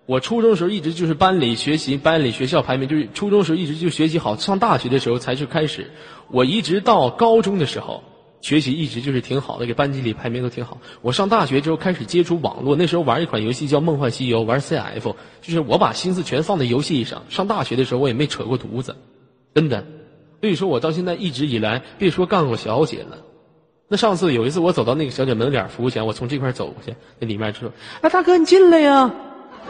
我初中时候一直就是班里学习，班里学校排名就是初中时候一直就学习好，上大学的时候才是开始。我一直到高中的时候，学习一直就是挺好的，给班级里排名都挺好。我上大学之后开始接触网络，那时候玩一款游戏叫《梦幻西游》，玩 CF，就是我把心思全放在游戏上。上大学的时候我也没扯过犊子，真的。所以说我到现在一直以来，别说干过小姐了。那上次有一次我走到那个小姐门脸儿服务前，我从这块走过去，那里面就说：“哎，大哥你进来呀。”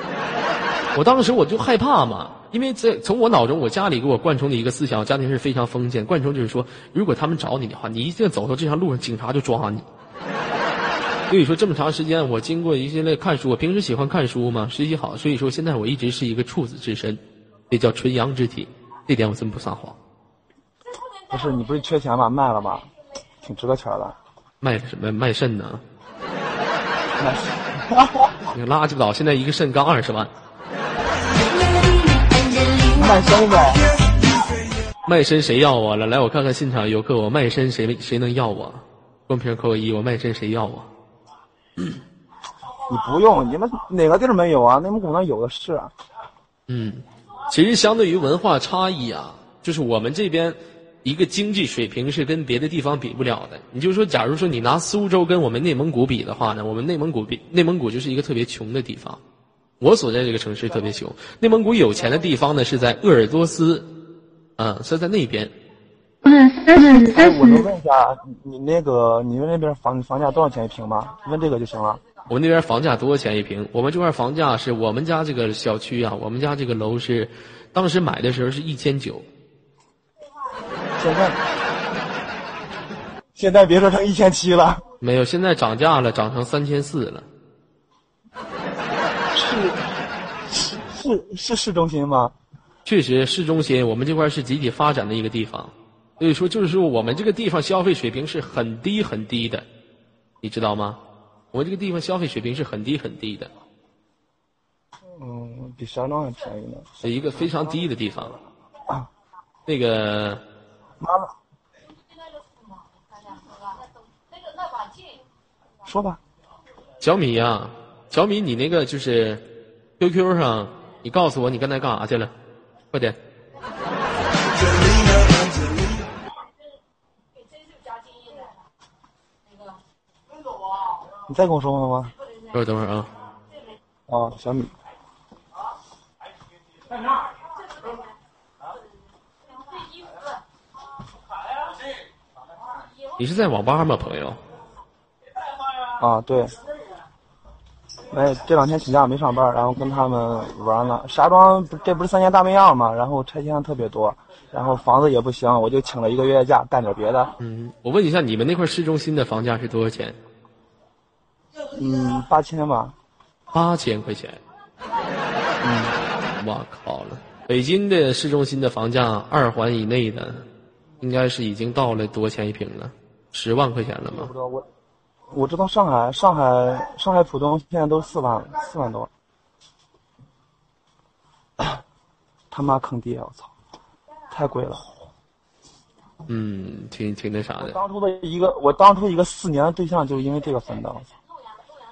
<laughs> 我当时我就害怕嘛，因为在从我脑中，我家里给我灌输的一个思想，家庭是非常封建，灌输就是说，如果他们找你的话，你一定走到这条路上，警察就抓你。<laughs> 所以说这么长时间，我经过一系列看书，我平时喜欢看书嘛，学习好，所以说现在我一直是一个处子之身，这叫纯阳之体，这点我真不撒谎。不是你不是缺钱吗？卖了吧，挺值个钱的。卖什么卖肾呢？卖 <laughs> 你个垃圾岛，现在一个肾刚二十万。卖身呗。卖身谁要我了？来，我看看现场游客，我卖身谁谁能要我？公屏扣个一，我卖身谁要我？你不用，你们哪个地儿没有啊？内蒙古那有的是。啊嗯，其实相对于文化差异啊，就是我们这边一个经济水平是跟别的地方比不了的。你就说，假如说你拿苏州跟我们内蒙古比的话呢，我们内蒙古比内蒙古就是一个特别穷的地方。我所在这个城市特别穷，内蒙古有钱的地方呢是在鄂尔多斯，啊，是在那边。不是三十哎，三我能，问一下，你你那个你们那边房房价多少钱一平吗？问这个就行了。我们那边房价多少钱一平？我们这块房价是我们家这个小区啊，我们家这个楼是，当时买的时候是一千九，现在，现在别说成一千七了，没有，现在涨价了，涨成三千四了。是是是市中心吗？确实，市中心我们这块是集体发展的一个地方，所以说就是说我们这个地方消费水平是很低很低的，你知道吗？我们这个地方消费水平是很低很低的，嗯，比石家庄还便宜呢。是一个非常低的地方。啊那个妈妈，说吧。小米呀、小米，你那个就是 QQ 上，你告诉我你刚才干啥去了？快点！你再跟我说话吗？等会儿等会儿啊，哦，小米，在那儿你是在网吧吗，朋友？啊，对。没，这两天请假没上班，然后跟他们玩了。石家庄不这不是三年大变样嘛，然后拆迁特别多，然后房子也不行，我就请了一个月假干点别的。嗯，我问一下，你们那块市中心的房价是多少钱？嗯，八千吧。八千块钱。嗯，<laughs> 我靠了！北京的市中心的房价二环以内的，应该是已经到了多少钱一平了？十万块钱了吗不？知道我，我知道上海，上海，上海浦东现在都四万，四万多。他妈坑爹！我操，太贵了。嗯，挺挺那啥的，当初的一个，我当初一个四年的对象就是因为这个分的。我操，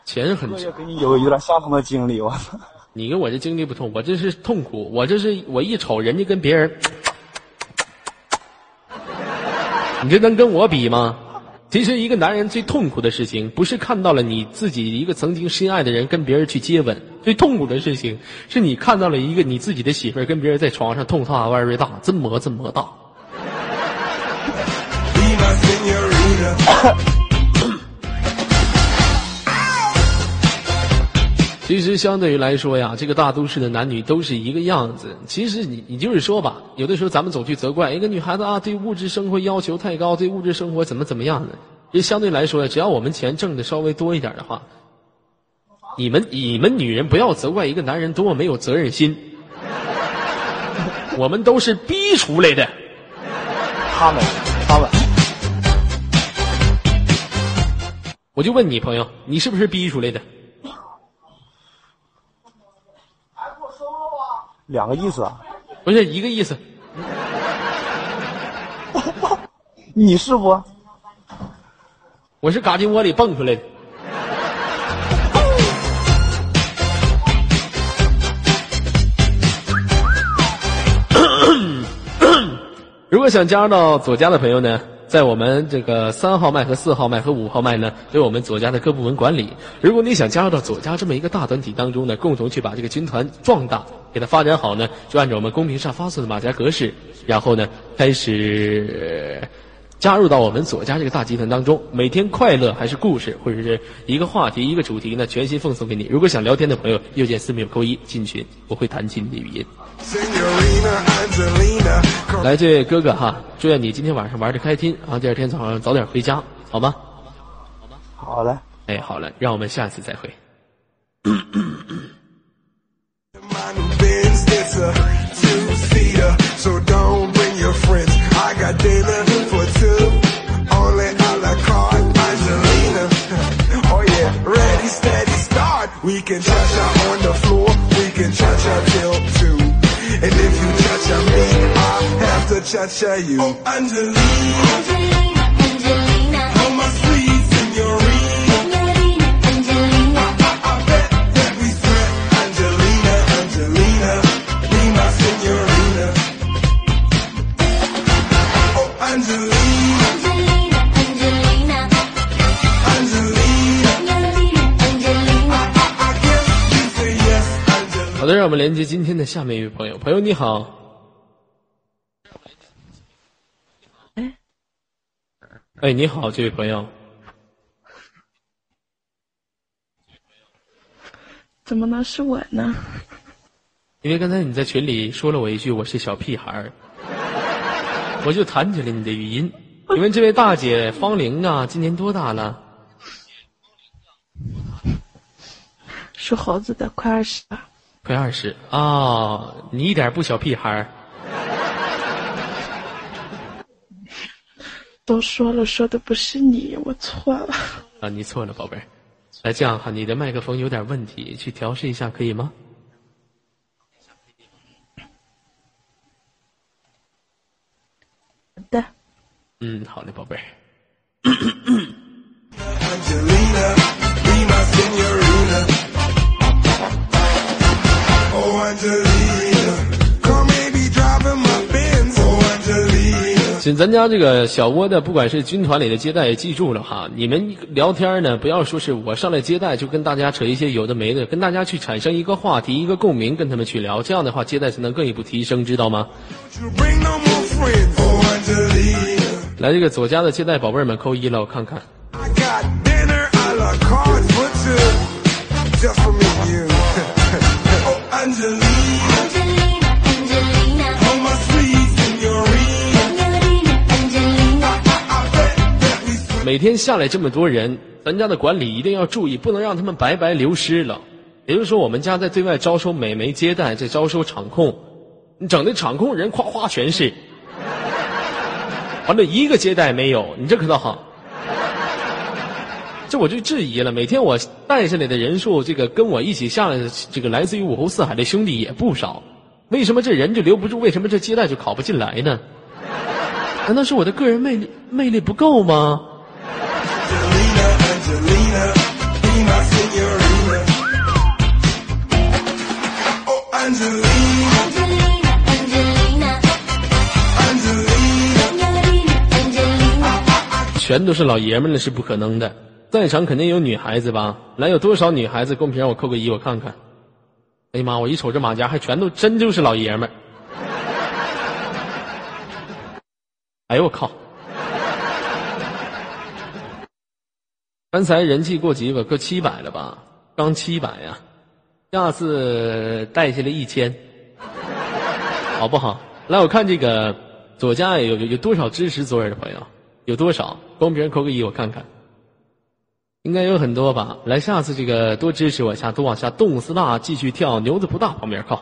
钱很少。这跟你有有点相同的经历，我操。你跟我这经历不同，我这是痛苦，我这是我一瞅人家跟别人，<tsk> 你这能跟我比吗？其实一个男人最痛苦的事情，不是看到了你自己一个曾经深爱的人跟别人去接吻，最痛苦的事情是你看到了一个你自己的媳妇儿跟别人在床上痛大玩儿大，真么真么大。<laughs> 其实相对于来说呀，这个大都市的男女都是一个样子。其实你你就是说吧，有的时候咱们总去责怪一个女孩子啊，对物质生活要求太高，对物质生活怎么怎么样的。其实相对来说，只要我们钱挣的稍微多一点的话，你们你们女人不要责怪一个男人多么没有责任心，<laughs> 我们都是逼出来的。他们，他们，我就问你朋友，你是不是逼出来的？两个意思啊。不是一个意思。<laughs> 你是不？我是嘎进窝里蹦出来的。<coughs> 如果想加入到左家的朋友呢，在我们这个三号麦和四号麦和五号麦呢，都有我们左家的各部门管理。如果你想加入到左家这么一个大团体当中呢，共同去把这个军团壮大，给它发展好呢，就按照我们公屏上发送的马甲格式，然后呢，开始加入到我们左家这个大集团当中，每天快乐还是故事，或者是一个话题、一个主题呢，全新奉送给你。如果想聊天的朋友，右键私密扣一进群，我会弹起你的语音。来，这位哥哥哈，祝愿你今天晚上玩的开心啊，第二天早上早点回家，好吗？好的。哎，好了，让我们下次再会。<laughs> a two-seater, so don't bring your friends. I got dinner for two, only a la carte, Angelina. <laughs> Oh yeah, ready, steady, start. We can cha-cha on the floor, we can cha-cha till two. And if you cha-cha me, I have to cha-cha you. Oh, Angelina, Angelina, 好的，让我们连接今天的下面一位朋友。朋友你好，哎，哎你好，这位朋友，怎么能是我呢？因为刚才你在群里说了我一句我是小屁孩儿，我就弹起了你的语音。请问这位大姐芳龄啊，今年多大了？属猴子的，快二十了。快二十啊！你一点不小屁孩儿。<laughs> 都说了，说的不是你，我错了。啊，你错了，宝贝儿。来，这样哈，你的麦克风有点问题，去调试一下，可以吗？好的，嗯，好的，宝贝儿。<laughs> 请咱家这个小窝的，不管是军团里的接待，也记住了哈。你们聊天呢，不要说是我上来接待就跟大家扯一些有的没的，跟大家去产生一个话题、一个共鸣，跟他们去聊，这样的话接待才能更一步提升，知道吗？来，这个左家的接待宝贝们扣一了，我看看。I got dinner, I love 每天下来这么多人，咱家的管理一定要注意，不能让他们白白流失了。也就是说，我们家在对外招收美眉接待，在招收场控，你整的场控人夸夸全是，完了一个接待没有，你这可倒好。这我就质疑了，每天我带下来的人数，这个跟我一起下来的这个来自于五湖四海的兄弟也不少，为什么这人就留不住？为什么这接待就考不进来呢？难道是我的个人魅力魅力不够吗. Oh. 全都是老爷们儿了是不可能的，在场肯定有女孩子吧？来，有多少女孩子？公屏让我扣个一，我看看。哎呀妈！我一瞅这马甲，还全都真就是老爷们儿。<laughs> 哎呦我靠！刚才人气过几个，够七百了吧？刚七百呀，下次带下来一千，好不好？来，我看这个左家有有有多少支持左耳的朋友？有多少？公屏扣个一，我看看。应该有很多吧。来，下次这个多支持我一下，多往下动次大，继续跳，牛子不大，旁边靠。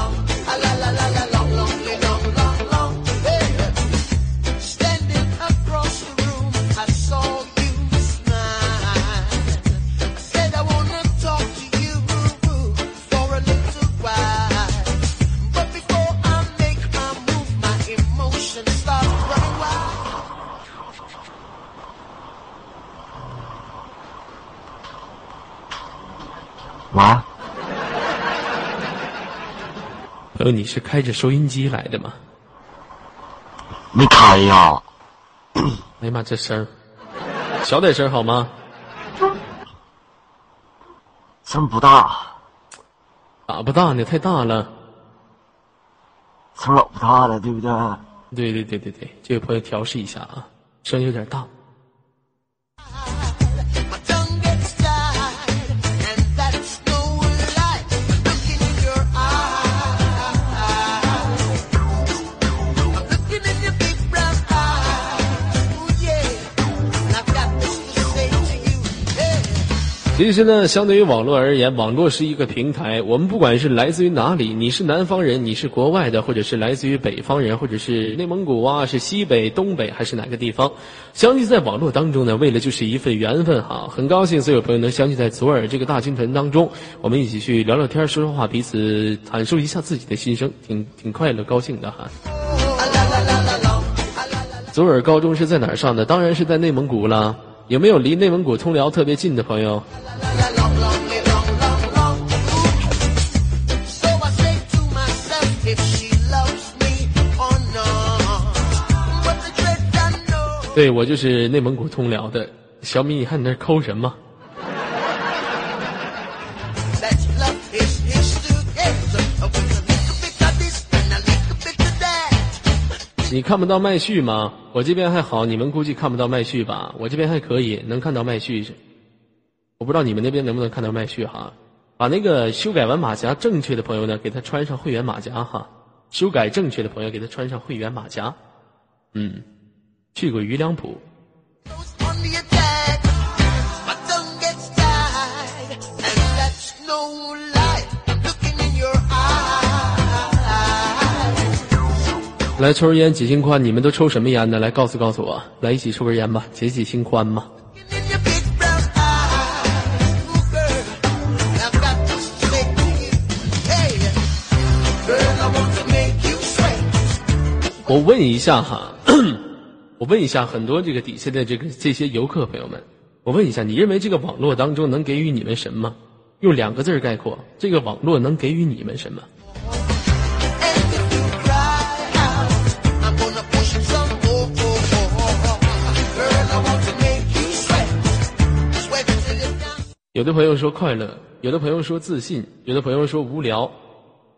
朋友，你是开着收音机来的吗？没开呀？哎呀妈，这声儿，小点声好吗？声不大，咋不大呢，太大了。声老大了，对不对？对对对对对，这位朋友调试一下啊，声音有点大。其实呢，相对于网络而言，网络是一个平台。我们不管是来自于哪里，你是南方人，你是国外的，或者是来自于北方人，或者是内蒙古啊，是西北、东北还是哪个地方，相聚在网络当中呢，为了就是一份缘分哈。很高兴所有朋友能相聚在左耳这个大清晨当中，我们一起去聊聊天、说说话，彼此阐述一下自己的心声，挺挺快乐、高兴的哈。左耳高中是在哪儿上的？当然是在内蒙古了。有没有离内蒙古通辽特别近的朋友？对，我就是内蒙古通辽的小米。你看你那抠什么？你看不到麦序吗？我这边还好，你们估计看不到麦序吧？我这边还可以，能看到麦序。我不知道你们那边能不能看到麦序哈？把那个修改完马甲正确的朋友呢，给他穿上会员马甲哈。修改正确的朋友给他穿上会员马甲。嗯，去过余良浦。来抽根烟解心宽，你们都抽什么烟呢？来告诉告诉我，来一起抽根烟吧，解解心宽嘛。我问一下哈，<clears throat> 我问一下很多这个底下的这个这些游客朋友们，我问一下，你认为这个网络当中能给予你们什么？用两个字概括，这个网络能给予你们什么？有的朋友说快乐，有的朋友说自信，有的朋友说无聊，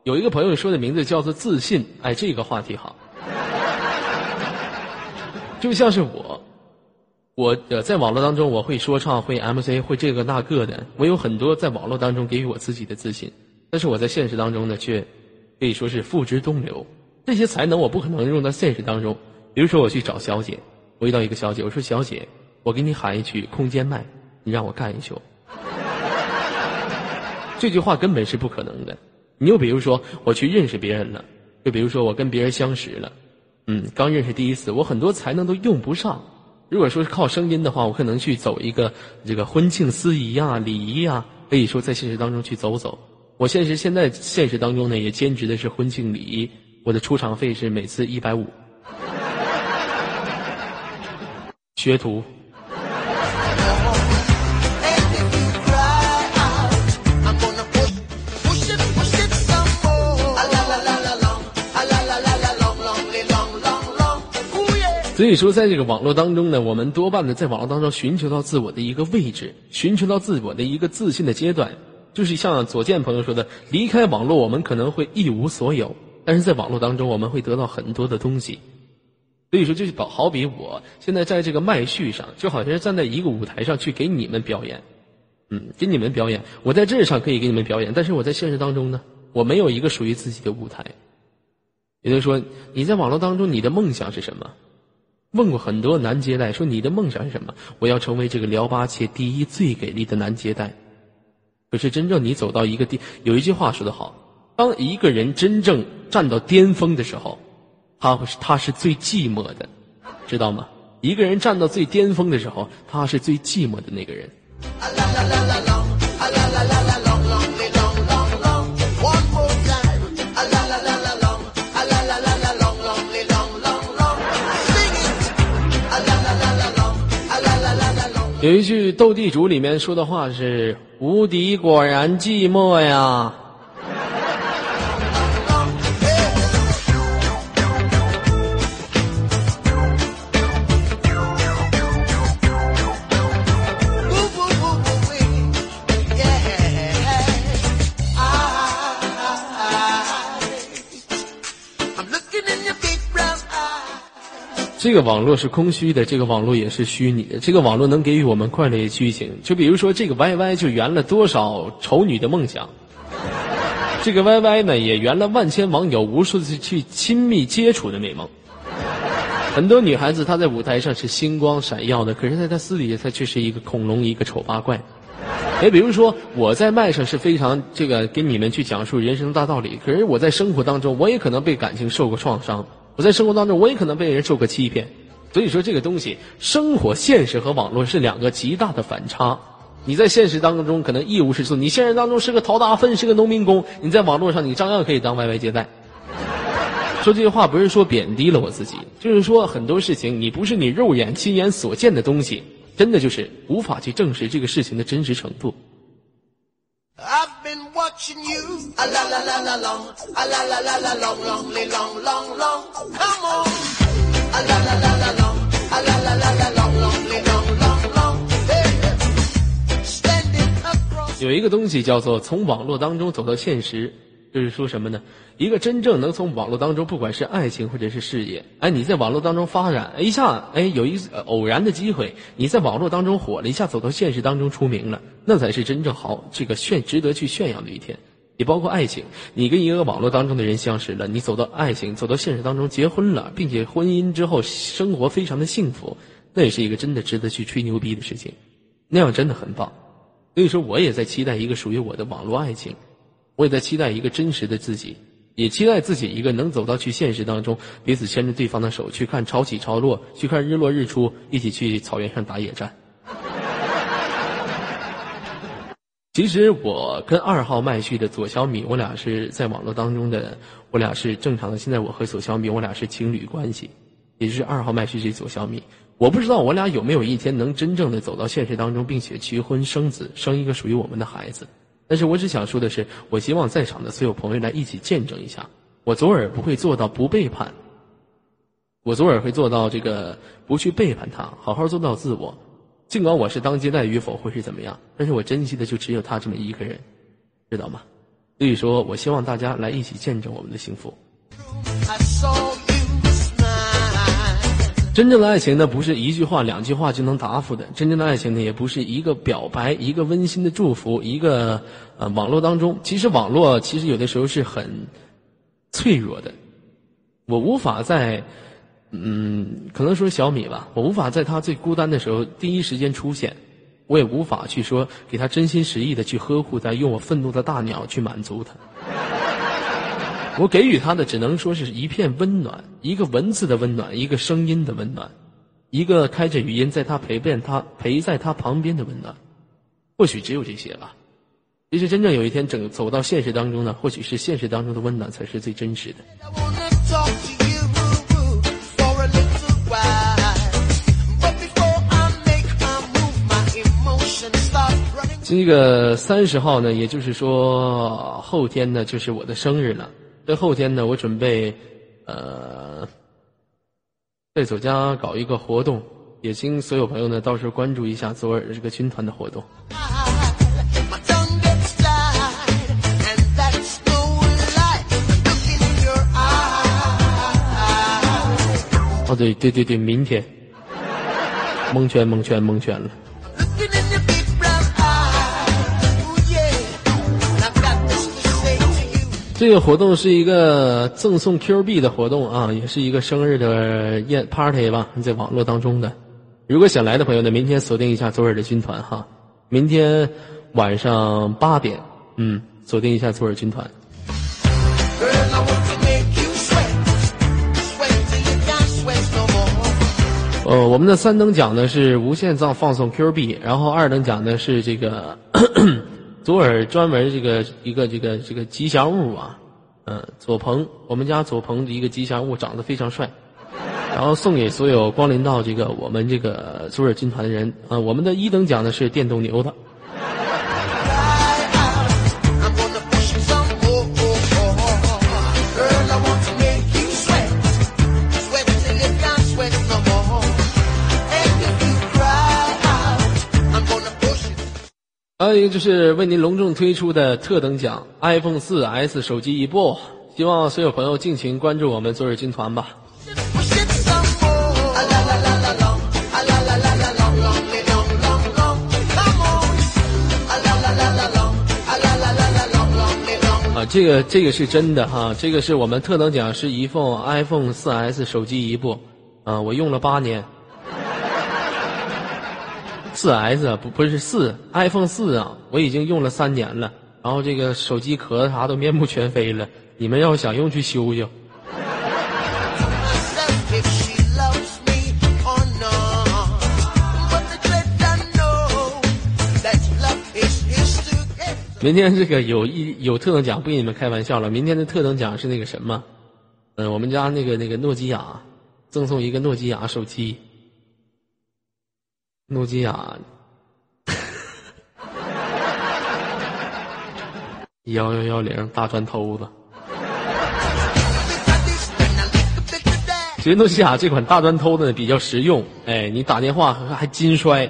有一个朋友说的名字叫做自信。哎，这个话题好，就像是我，我呃在网络当中我会说唱，会 MC，会这个那个的，我有很多在网络当中给予我自己的自信，但是我在现实当中呢，却可以说是付之东流。这些才能我不可能用到现实当中。比如说我去找小姐，我遇到一个小姐，我说小姐，我给你喊一曲空间麦，你让我干一宿。这句话根本是不可能的。你又比如说，我去认识别人了，就比如说我跟别人相识了，嗯，刚认识第一次，我很多才能都用不上。如果说是靠声音的话，我可能去走一个这个婚庆司仪啊、礼仪啊，可以说在现实当中去走走。我现实现在现实当中呢，也兼职的是婚庆礼仪，我的出场费是每次一百五，学徒。所以说，在这个网络当中呢，我们多半的在网络当中寻求到自我的一个位置，寻求到自我的一个自信的阶段。就是像左健朋友说的，离开网络，我们可能会一无所有，但是在网络当中，我们会得到很多的东西。所以说，就是好好比我现在在这个麦序上，就好像是站在一个舞台上去给你们表演，嗯，给你们表演。我在这上可以给你们表演，但是我在现实当中呢，我没有一个属于自己的舞台。也就是说，你在网络当中，你的梦想是什么？问过很多男接待，说你的梦想是什么？我要成为这个聊吧界第一最给力的男接待。可是真正你走到一个地，有一句话说得好，当一个人真正站到巅峰的时候，他会是他是最寂寞的，知道吗？一个人站到最巅峰的时候，他是最寂寞的那个人。A la la la la long, 有一句《斗地主》里面说的话是“无敌果然寂寞呀”。这个网络是空虚的，这个网络也是虚拟的。这个网络能给予我们快乐与激情，就比如说这个 YY 就圆了多少丑女的梦想，这个 YY 呢也圆了万千网友无数次去亲密接触的美梦。很多女孩子她在舞台上是星光闪耀的，可是在她私底下她却是一个恐龙，一个丑八怪。哎，比如说我在麦上是非常这个给你们去讲述人生大道理，可是我在生活当中，我也可能被感情受过创伤，我在生活当中，我也可能被人受过欺骗。所以说这个东西，生活现实和网络是两个极大的反差。你在现实当中可能一无是处，你现实当中是个陶大粪，是个农民工，你在网络上你照样可以当 YY 接待。说这句话不是说贬低了我自己，就是说很多事情你不是你肉眼亲眼所见的东西，真的就是无法去证实这个事情的真实程度。I've been watching you. A la la la la long. A la la la la long, long, li- long, long, long. Come on. A la la la la long. A la la la la long, long, li- long, long, long. Hey. Standing across. 有一个东西叫做从网络当中走到现实，就是说什么呢？一个真正能从网络当中，不管是爱情或者是事业，哎，你在网络当中发展，一下，哎，有一偶然的机会，你在网络当中火了一下，走到现实当中出名了，那才是真正好这个炫值得去炫耀的一天。也包括爱情，你跟一个网络当中的人相识了，你走到爱情，走到现实当中结婚了，并且婚姻之后生活非常的幸福，那也是一个真的值得去吹牛逼的事情，那样真的很棒。所以说，我也在期待一个属于我的网络爱情，我也在期待一个真实的自己，也期待自己一个能走到去现实当中，彼此牵着对方的手，去看潮起潮落，去看日落日出，一起去草原上打野战。<laughs> 其实我跟二号麦序的左小米，我俩是在网络当中的，我俩是正常的。现在我和左小米，我俩是情侣关系，也就是二号麦序这左小米。我不知道我俩有没有一天能真正的走到现实当中，并且结婚生子，生一个属于我们的孩子。但是我只想说的是，我希望在场的所有朋友来一起见证一下，我左耳不会做到不背叛，我左耳会做到这个不去背叛他，好好做到自我。尽管我是当接待与否会是怎么样，但是我珍惜的就只有他这么一个人，知道吗？所以说我希望大家来一起见证我们的幸福。真正的爱情呢，不是一句话、两句话就能答复的。真正的爱情呢，也不是一个表白、一个温馨的祝福、一个呃网络当中。其实网络其实有的时候是很脆弱的，我无法在嗯，可能说小米吧，我无法在他最孤单的时候第一时间出现，我也无法去说给他真心实意的去呵护他，用我愤怒的大鸟去满足他。我给予他的只能说是一片温暖，一个文字的温暖，一个声音的温暖，一个开着语音在他陪伴他陪在他旁边的温暖，或许只有这些吧。其实真正有一天整走到现实当中呢，或许是现实当中的温暖才是最真实的。这个三十号呢，也就是说后天呢就是我的生日了。这后天呢，我准备呃在左家搞一个活动，也请所有朋友呢到时候关注一下左耳的这个军团的活动。哦，对对对对，明天蒙圈蒙圈蒙圈了。这个活动是一个赠送 Q 币的活动啊，也是一个生日的宴 party 吧，在网络当中的。如果想来的朋友呢，明天锁定一下左耳的军团哈，明天晚上八点，嗯，锁定一下左耳军团。呃，我们的三等奖呢是无限放放送 Q 币，然后二等奖呢是这个咳咳左耳专门这个一个这个这个吉祥物啊，嗯、左鹏，我们家左鹏的一个吉祥物长得非常帅，然后送给所有光临到这个我们这个左耳军团的人。呃，我们的一等奖呢是电动牛的，呃，就是为您隆重推出的特等奖 iPhone 4S 手机一部，希望所有朋友尽情关注我们昨日军团吧。这个这个是真的哈，这个是我们特等奖是一份 iPhone 4S 手机一部，啊、我用了八年，四 S，不不是四 iPhone 四啊，我已经用了三年了，然后这个手机壳啥都面目全非了。你们要想用去修修。明天这个有一有特等奖，不跟你们开玩笑了。明天的特等奖是那个什么？嗯、我们家那个那个诺基亚赠送一个诺基亚手机。诺基亚幺幺幺零大砖头子。其实诺基亚这款大砖头子呢比较实用，哎，你打电话还还金摔，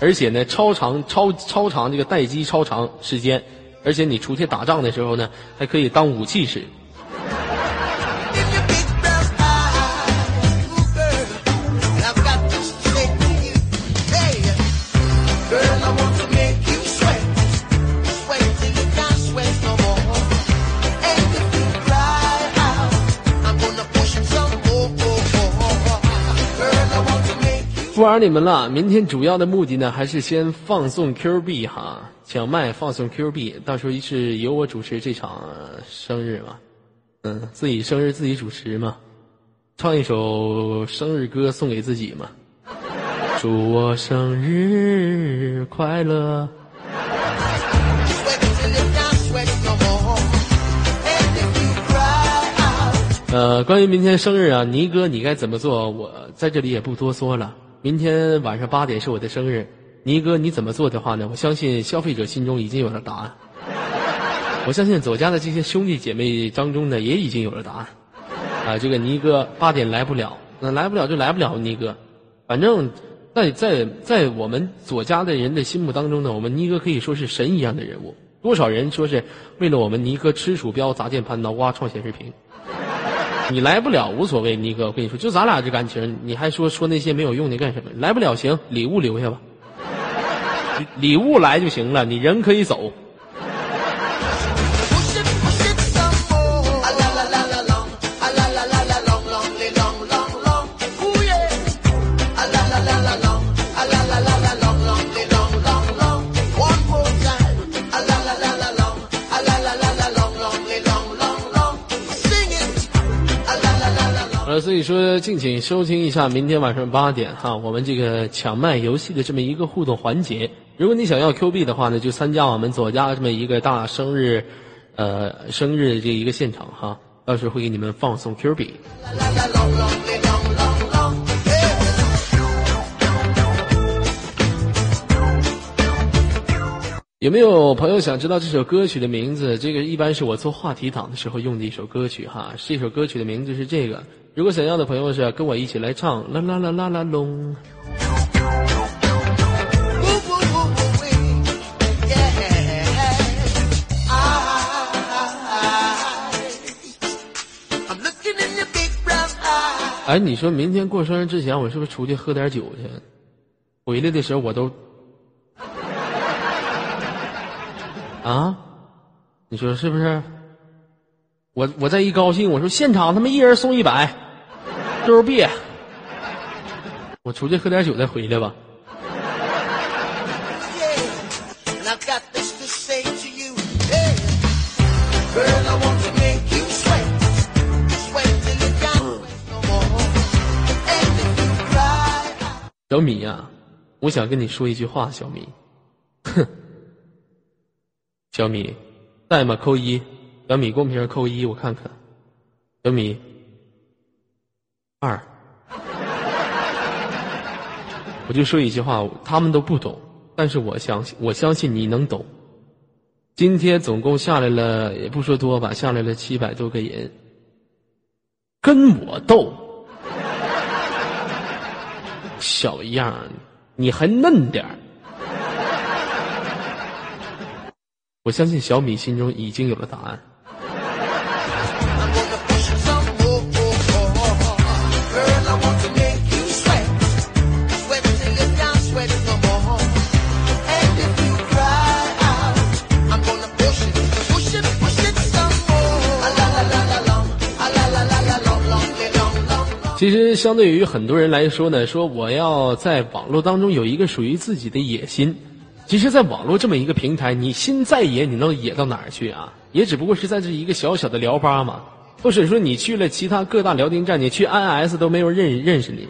而且呢超长超超长这个待机超长时间，而且你出去打仗的时候呢还可以当武器使。不玩你们了，明天主要的目的呢，还是先放送 Q 币哈，抢麦放送 Q 币，到时候一是由我主持这场生日嘛，嗯，自己生日自己主持嘛，唱一首生日歌送给自己嘛，祝我生日快乐。呃，关于明天生日啊，尼哥你该怎么做？我在这里也不多说了。明天晚上八点是我的生日，尼哥你怎么做的话呢？我相信消费者心中已经有了答案。<laughs> 我相信左家的这些兄弟姐妹当中呢，也已经有了答案。啊，这个尼哥八点来不了，那来不了就来不了，尼哥。反正在在在我们左家的人的心目当中呢，我们尼哥可以说是神一样的人物。多少人说是为了我们尼哥吃鼠标、砸键盘、挠瓜、创显示屏。你来不了无所谓，尼哥，我跟你说，就咱俩这感情，你还说说那些没有用的干什么？来不了行，礼物留下吧，礼物来就行了，你人可以走。所以说，敬请收听一下明天晚上八点哈，我们这个抢麦游戏的这么一个互动环节。如果你想要 Q 币的话呢，就参加我们左家这么一个大生日，呃，生日这一个现场哈，到时候会给你们放送 Q 币。有没有朋友想知道这首歌曲的名字？这个一般是我做话题档的时候用的一首歌曲哈。这首歌曲的名字是这个。如果想要的朋友是跟我一起来唱啦啦啦啦啦隆。哎，你说明天过生日之前，我是不是出去喝点酒去？回来的时候我都啊，你说是不是？我我再一高兴，我说现场他妈一人送一百，就是币。我出去喝点酒再回来吧。小米呀、我想跟你说一句话，小米，哼，小米，代码扣一。小米公屏上扣一，我看看，小米，二，<laughs> 我就说一句话，他们都不懂，但是我相信，我相信你能懂。今天总共下来了，也不说多吧，下来了七百多个人，跟我斗。小样，你还嫩点儿。我相信小米心中已经有了答案。其实，相对于很多人来说呢，说我要在网络当中有一个属于自己的野心。其实，在网络这么一个平台，你心再野，你能野到哪儿去啊？也只不过是在这一个小小的聊吧嘛，或者说你去了其他各大聊天站，你去 INS 都没有认认识你。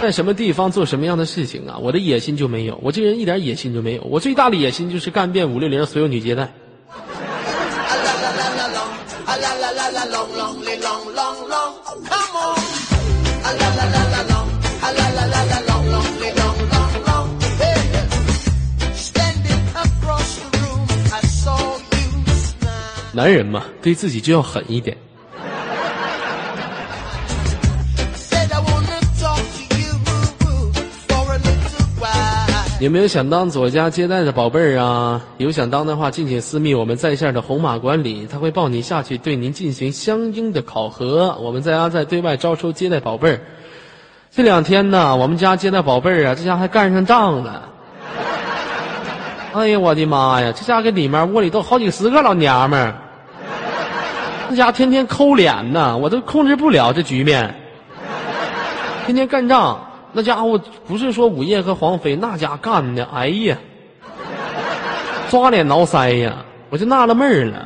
在什么地方做什么样的事情啊？我的野心就没有，我这人一点野心都没有。我最大的野心就是干遍五六零所有女接待。男人嘛，对自己就要狠一点。有没有想当左家接待的宝贝儿啊？有想当的话，敬请私密我们在线的红马管理，他会抱你下去，对您进行相应的考核。我们在家在对外招收接待宝贝儿。这两天呢，我们家接待宝贝儿啊，这家还干上仗了。哎呀，我的妈呀！这家给里面窝里都好几十个老娘们儿，那家天天抠脸呢，我都控制不了这局面。<laughs> 天天干仗，那家伙不是说午夜和黄飞那家干的，哎呀，抓脸挠腮呀，我就纳了闷儿了。